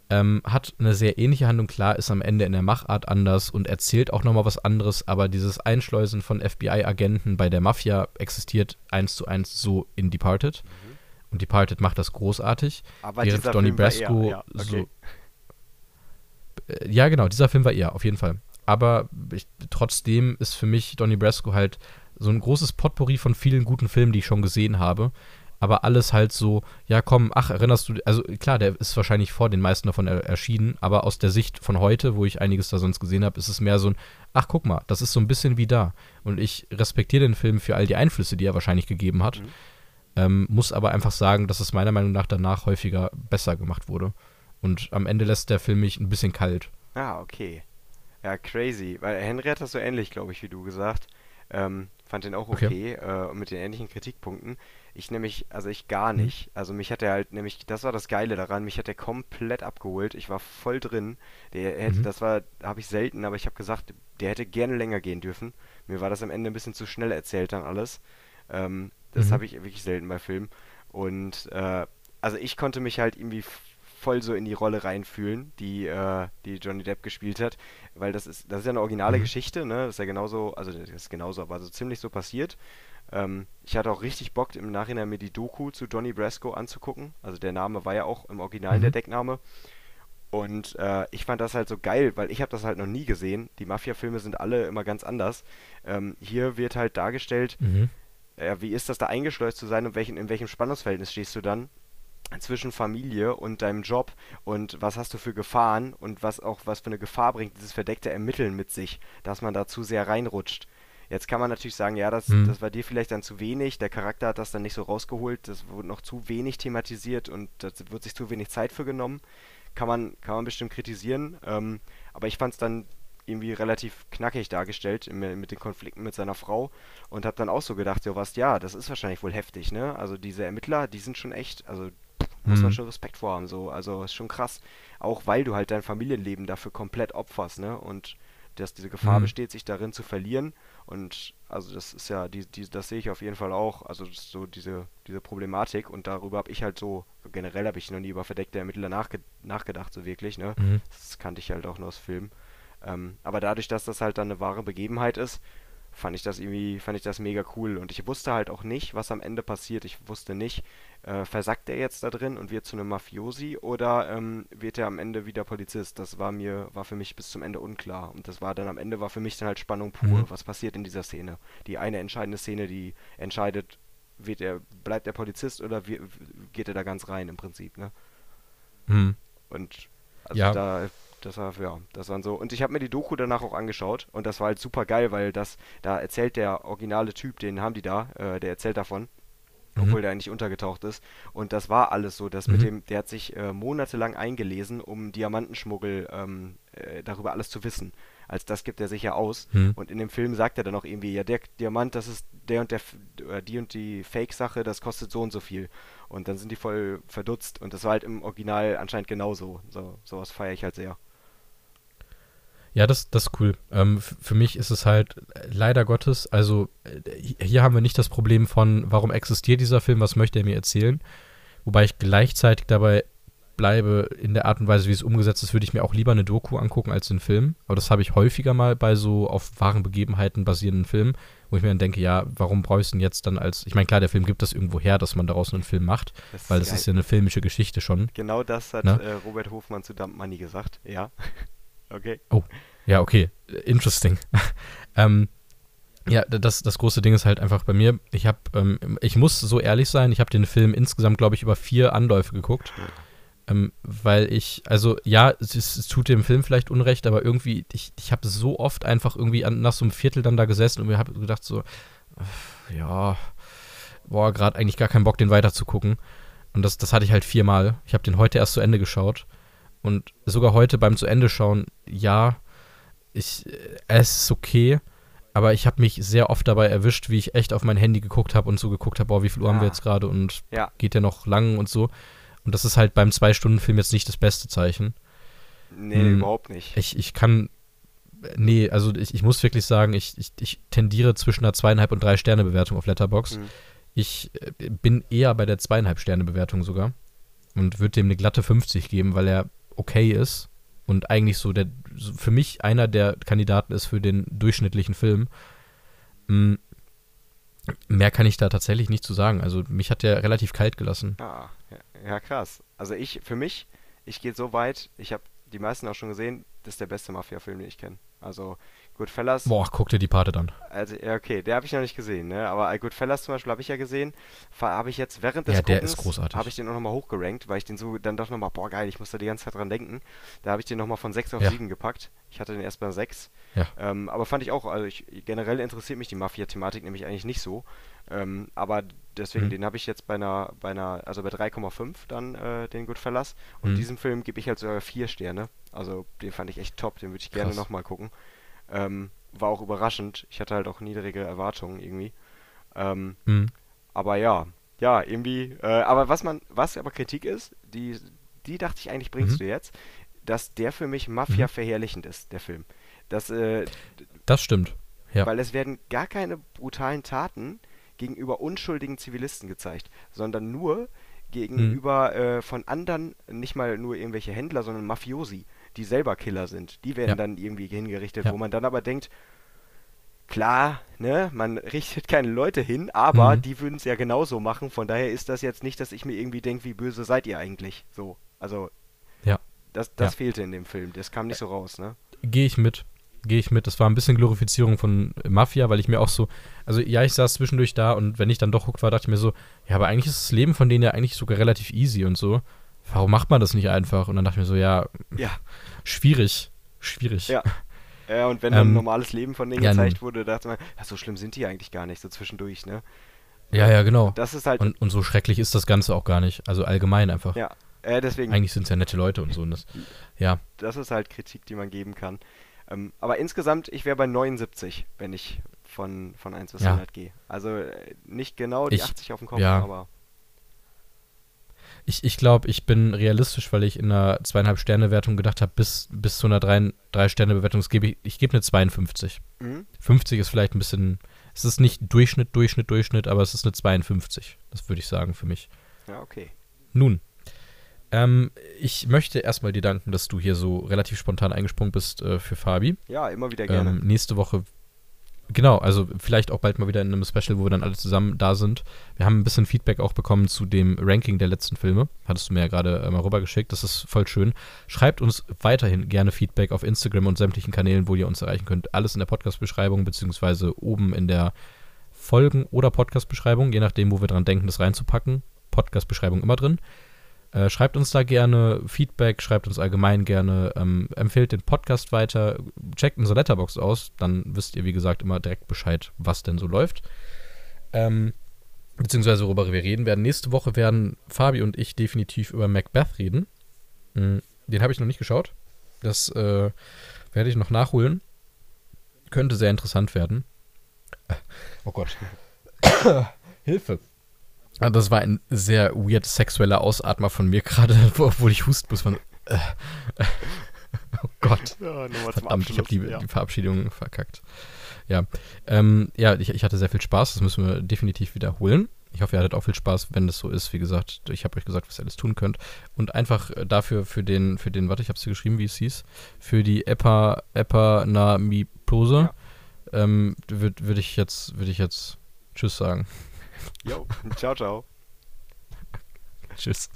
Ähm, hat eine sehr ähnliche Handlung, klar, ist am Ende in der Machart anders und erzählt auch nochmal was anderes, aber dieses Einschleusen von FBI-Agenten bei der Mafia existiert eins zu eins so in Departed. Mhm. Und Departed macht das großartig. Aber während Donnie Brasco eher, ja, okay. so. Äh, ja, genau, dieser Film war eher, auf jeden Fall. Aber ich, trotzdem ist für mich Donnie Brasco halt so ein großes Potpourri von vielen guten Filmen, die ich schon gesehen habe aber alles halt so, ja komm, ach, erinnerst du, also klar, der ist wahrscheinlich vor den meisten davon er erschienen, aber aus der Sicht von heute, wo ich einiges da sonst gesehen habe, ist es mehr so ein, ach guck mal, das ist so ein bisschen wie da. Und ich respektiere den Film für all die Einflüsse, die er wahrscheinlich gegeben hat, mhm. ähm, muss aber einfach sagen, dass es meiner Meinung nach danach häufiger besser gemacht wurde. Und am Ende lässt der Film mich ein bisschen kalt. Ah, okay. Ja, crazy. Weil Henry hat das so ähnlich, glaube ich, wie du gesagt. Ähm, fand den auch okay, okay. Äh, mit den ähnlichen Kritikpunkten. Ich nämlich, also ich gar mhm. nicht. Also mich hat er halt nämlich, das war das Geile daran, mich hat er komplett abgeholt. Ich war voll drin. Der hätte, mhm. das war, habe ich selten, aber ich habe gesagt, der hätte gerne länger gehen dürfen. Mir war das am Ende ein bisschen zu schnell erzählt dann alles. Ähm, das mhm. habe ich wirklich selten bei Filmen. Und äh, also ich konnte mich halt irgendwie voll so in die Rolle reinfühlen, die, äh, die Johnny Depp gespielt hat, weil das ist, das ist ja eine originale mhm. Geschichte, ne? Das ist ja genauso, also das ist genauso, aber so ziemlich so passiert. Ähm, ich hatte auch richtig Bock, im Nachhinein mir die Doku zu Donny Brasco anzugucken. Also der Name war ja auch im Original mhm. der Deckname. Und äh, ich fand das halt so geil, weil ich habe das halt noch nie gesehen. Die Mafia-Filme sind alle immer ganz anders. Ähm, hier wird halt dargestellt, mhm. äh, wie ist das da eingeschleust zu sein und welchen, in welchem Spannungsverhältnis stehst du dann zwischen Familie und deinem Job und was hast du für Gefahren und was auch was für eine Gefahr bringt dieses verdeckte Ermitteln mit sich, dass man da zu sehr reinrutscht. Jetzt kann man natürlich sagen, ja, das, mhm. das war dir vielleicht dann zu wenig, der Charakter hat das dann nicht so rausgeholt, das wurde noch zu wenig thematisiert und da wird sich zu wenig Zeit für genommen. Kann man, kann man bestimmt kritisieren, ähm, aber ich fand es dann irgendwie relativ knackig dargestellt mit den Konflikten mit seiner Frau und habe dann auch so gedacht, ja, was, ja, das ist wahrscheinlich wohl heftig, ne? Also diese Ermittler, die sind schon echt, also muss man mhm. schon Respekt vor haben, so, also ist schon krass, auch weil du halt dein Familienleben dafür komplett opferst, ne? Und dass diese Gefahr mhm. besteht, sich darin zu verlieren. Und also das ist ja, die, die, das sehe ich auf jeden Fall auch, also so diese, diese Problematik und darüber habe ich halt so, generell habe ich noch nie über verdeckte Ermittler nachge nachgedacht, so wirklich, ne? Mhm. Das kannte ich halt auch nur aus Filmen. Ähm, aber dadurch, dass das halt dann eine wahre Begebenheit ist, fand ich das irgendwie, fand ich das mega cool. Und ich wusste halt auch nicht, was am Ende passiert. Ich wusste nicht, äh, versackt er jetzt da drin und wird zu einem Mafiosi oder ähm, wird er am Ende wieder Polizist? Das war mir, war für mich bis zum Ende unklar. Und das war dann am Ende war für mich dann halt Spannung pur. Mhm. Was passiert in dieser Szene? Die eine entscheidende Szene, die entscheidet, wird er, bleibt er Polizist oder wie, geht er da ganz rein im Prinzip, ne? Mhm. Und also ja. da das war, ja, das waren so. Und ich habe mir die Doku danach auch angeschaut und das war halt super geil, weil das, da erzählt der originale Typ, den haben die da, äh, der erzählt davon, mhm. obwohl der eigentlich untergetaucht ist. Und das war alles so, dass mhm. mit dem, der hat sich äh, monatelang eingelesen, um Diamantenschmuggel ähm, äh, darüber alles zu wissen. Als das gibt er sich ja aus. Mhm. Und in dem Film sagt er dann auch irgendwie, ja, der Diamant, das ist der und der, äh, die und die Fake-Sache, das kostet so und so viel. Und dann sind die voll verdutzt. Und das war halt im Original anscheinend genauso. So, sowas feiere ich halt sehr. Ja, das, das ist cool. Ähm, für mich ist es halt äh, leider Gottes, also äh, hier haben wir nicht das Problem von, warum existiert dieser Film, was möchte er mir erzählen. Wobei ich gleichzeitig dabei bleibe, in der Art und Weise, wie es umgesetzt ist, würde ich mir auch lieber eine Doku angucken als den Film. Aber das habe ich häufiger mal bei so auf wahren Begebenheiten basierenden Filmen, wo ich mir dann denke, ja, warum brauchst du denn jetzt dann als, ich meine, klar, der Film gibt das irgendwo her, dass man daraus einen Film macht, das weil das geil. ist ja eine filmische Geschichte schon. Genau das hat ne? äh, Robert Hofmann zu Dump Money gesagt, ja. Okay. Oh, ja, okay. Interesting. ähm, Ja, das, das große Ding ist halt einfach bei mir, ich habe, ähm, ich muss so ehrlich sein, ich habe den Film insgesamt, glaube ich, über vier Anläufe geguckt. Ähm, weil ich, also ja, es, es, tut dem Film vielleicht Unrecht, aber irgendwie, ich, ich habe so oft einfach irgendwie an, nach so einem Viertel dann da gesessen und mir habe gedacht so, ja, boah, gerade eigentlich gar keinen Bock, den weiterzugucken. Und das, das hatte ich halt viermal. Ich habe den heute erst zu Ende geschaut. Und sogar heute beim zu Ende schauen, ja, ich, äh, es ist okay aber ich habe mich sehr oft dabei erwischt, wie ich echt auf mein Handy geguckt habe und so geguckt habe, boah, wie viel Uhr ja. haben wir jetzt gerade und ja. geht der noch lang und so. Und das ist halt beim Zwei-Stunden-Film jetzt nicht das beste Zeichen. Nee, hm, überhaupt nicht. Ich, ich kann, nee, also ich, ich muss wirklich sagen, ich, ich, ich tendiere zwischen einer zweieinhalb und drei Sterne Bewertung auf Letterbox. Mhm. Ich äh, bin eher bei der zweieinhalb Sterne Bewertung sogar und würde dem eine glatte 50 geben, weil er okay ist und eigentlich so der für mich einer der Kandidaten ist für den durchschnittlichen Film. Mm, mehr kann ich da tatsächlich nicht zu sagen. Also mich hat der relativ kalt gelassen. Ah, ja, ja krass. Also ich, für mich, ich gehe so weit, ich habe die meisten auch schon gesehen, das ist der beste Mafia-Film, den ich kenne. Also Goodfellas. Boah, guck dir die Pate dann. Also, ja, okay, der habe ich noch nicht gesehen, ne? Aber Goodfellas zum Beispiel habe ich ja gesehen. Habe ich jetzt während des Ja, der ist großartig. Habe ich den auch nochmal hochgerankt, weil ich den so dann doch nochmal, boah, geil, ich muss da die ganze Zeit dran denken. Da habe ich den nochmal von 6 auf ja. 7 gepackt. Ich hatte den erst bei 6. Ja. Ähm, aber fand ich auch, also ich, generell interessiert mich die Mafia-Thematik nämlich eigentlich nicht so. Ähm, aber deswegen, mhm. den habe ich jetzt bei einer, bei einer, also bei 3,5 dann, äh, den Goodfellas. Und mhm. diesem Film gebe ich halt sogar 4 Sterne. Also den fand ich echt top, den würde ich gerne nochmal gucken. Ähm, war auch überraschend. Ich hatte halt auch niedrige Erwartungen irgendwie. Ähm, mhm. Aber ja, ja, irgendwie. Äh, aber was man, was aber Kritik ist, die, die dachte ich eigentlich bringst mhm. du jetzt, dass der für mich Mafia mhm. verherrlichend ist, der Film. Das, äh, das stimmt. Ja. Weil es werden gar keine brutalen Taten gegenüber unschuldigen Zivilisten gezeigt, sondern nur gegenüber mhm. äh, von anderen, nicht mal nur irgendwelche Händler, sondern Mafiosi die selber Killer sind. Die werden ja. dann irgendwie hingerichtet, ja. wo man dann aber denkt, klar, ne, man richtet keine Leute hin, aber mhm. die würden es ja genauso machen. Von daher ist das jetzt nicht, dass ich mir irgendwie denke, wie böse seid ihr eigentlich? So, also ja. das, das ja. fehlte in dem Film. Das kam nicht so raus, ne? Gehe ich mit. Gehe ich mit. Das war ein bisschen Glorifizierung von Mafia, weil ich mir auch so, also ja, ich saß zwischendurch da und wenn ich dann doch hooked war, dachte ich mir so, ja, aber eigentlich ist das Leben von denen ja eigentlich sogar relativ easy und so warum macht man das nicht einfach? Und dann dachte ich mir so, ja, ja. schwierig, schwierig. Ja. Ja, und wenn dann ähm, normales Leben von denen ja, gezeigt wurde, dachte man, ja, so schlimm sind die eigentlich gar nicht, so zwischendurch, ne? Ja, ja, genau. Das ist halt. Und, und so schrecklich ist das Ganze auch gar nicht. Also allgemein einfach. Ja, äh, deswegen. Eigentlich sind es ja nette Leute und so. Und das, ja. Das ist halt Kritik, die man geben kann. Ähm, aber insgesamt, ich wäre bei 79, wenn ich von, von 1 bis ja. 100 gehe. Also äh, nicht genau die ich, 80 auf dem Kopf, ja. aber. Ich, ich glaube, ich bin realistisch, weil ich in einer zweieinhalb Sterne Wertung gedacht habe, bis, bis zu einer drei, drei Sterne Bewertung gebe ich, ich gebe eine 52. Mhm. 50 ist vielleicht ein bisschen, es ist nicht Durchschnitt, Durchschnitt, Durchschnitt, aber es ist eine 52. Das würde ich sagen für mich. Ja, okay. Nun, ähm, ich möchte erstmal dir danken, dass du hier so relativ spontan eingesprungen bist äh, für Fabi. Ja, immer wieder gerne. Ähm, nächste Woche Genau, also vielleicht auch bald mal wieder in einem Special, wo wir dann alle zusammen da sind. Wir haben ein bisschen Feedback auch bekommen zu dem Ranking der letzten Filme. Hattest du mir ja gerade äh, mal rübergeschickt. Das ist voll schön. Schreibt uns weiterhin gerne Feedback auf Instagram und sämtlichen Kanälen, wo ihr uns erreichen könnt. Alles in der Podcast-Beschreibung, beziehungsweise oben in der Folgen- oder Podcast-Beschreibung, je nachdem, wo wir dran denken, das reinzupacken. Podcast-Beschreibung immer drin. Äh, schreibt uns da gerne Feedback, schreibt uns allgemein gerne, ähm, empfehlt den Podcast weiter, checkt unsere Letterbox aus, dann wisst ihr, wie gesagt, immer direkt Bescheid, was denn so läuft. Ähm, beziehungsweise worüber wir reden werden. Nächste Woche werden Fabi und ich definitiv über Macbeth reden. Mhm, den habe ich noch nicht geschaut. Das äh, werde ich noch nachholen. Könnte sehr interessant werden. Oh Gott. Hilfe. Ah, das war ein sehr weird sexueller Ausatmer von mir gerade, obwohl ich husten muss. Man, äh, oh Gott. Ja, Verdammt, ich habe die, ja. die, Verabschiedung verkackt. Ja, ähm, ja ich, ich, hatte sehr viel Spaß. Das müssen wir definitiv wiederholen. Ich hoffe, ihr hattet auch viel Spaß, wenn das so ist. Wie gesagt, ich habe euch gesagt, was ihr alles tun könnt. Und einfach dafür, für den, für den, warte, ich habe es geschrieben, wie es hieß, für die Epa, Epanamipose, ja. ähm, würde würd ich jetzt, würde ich jetzt Tschüss sagen. Jo, ciao, ciao. Tschüss.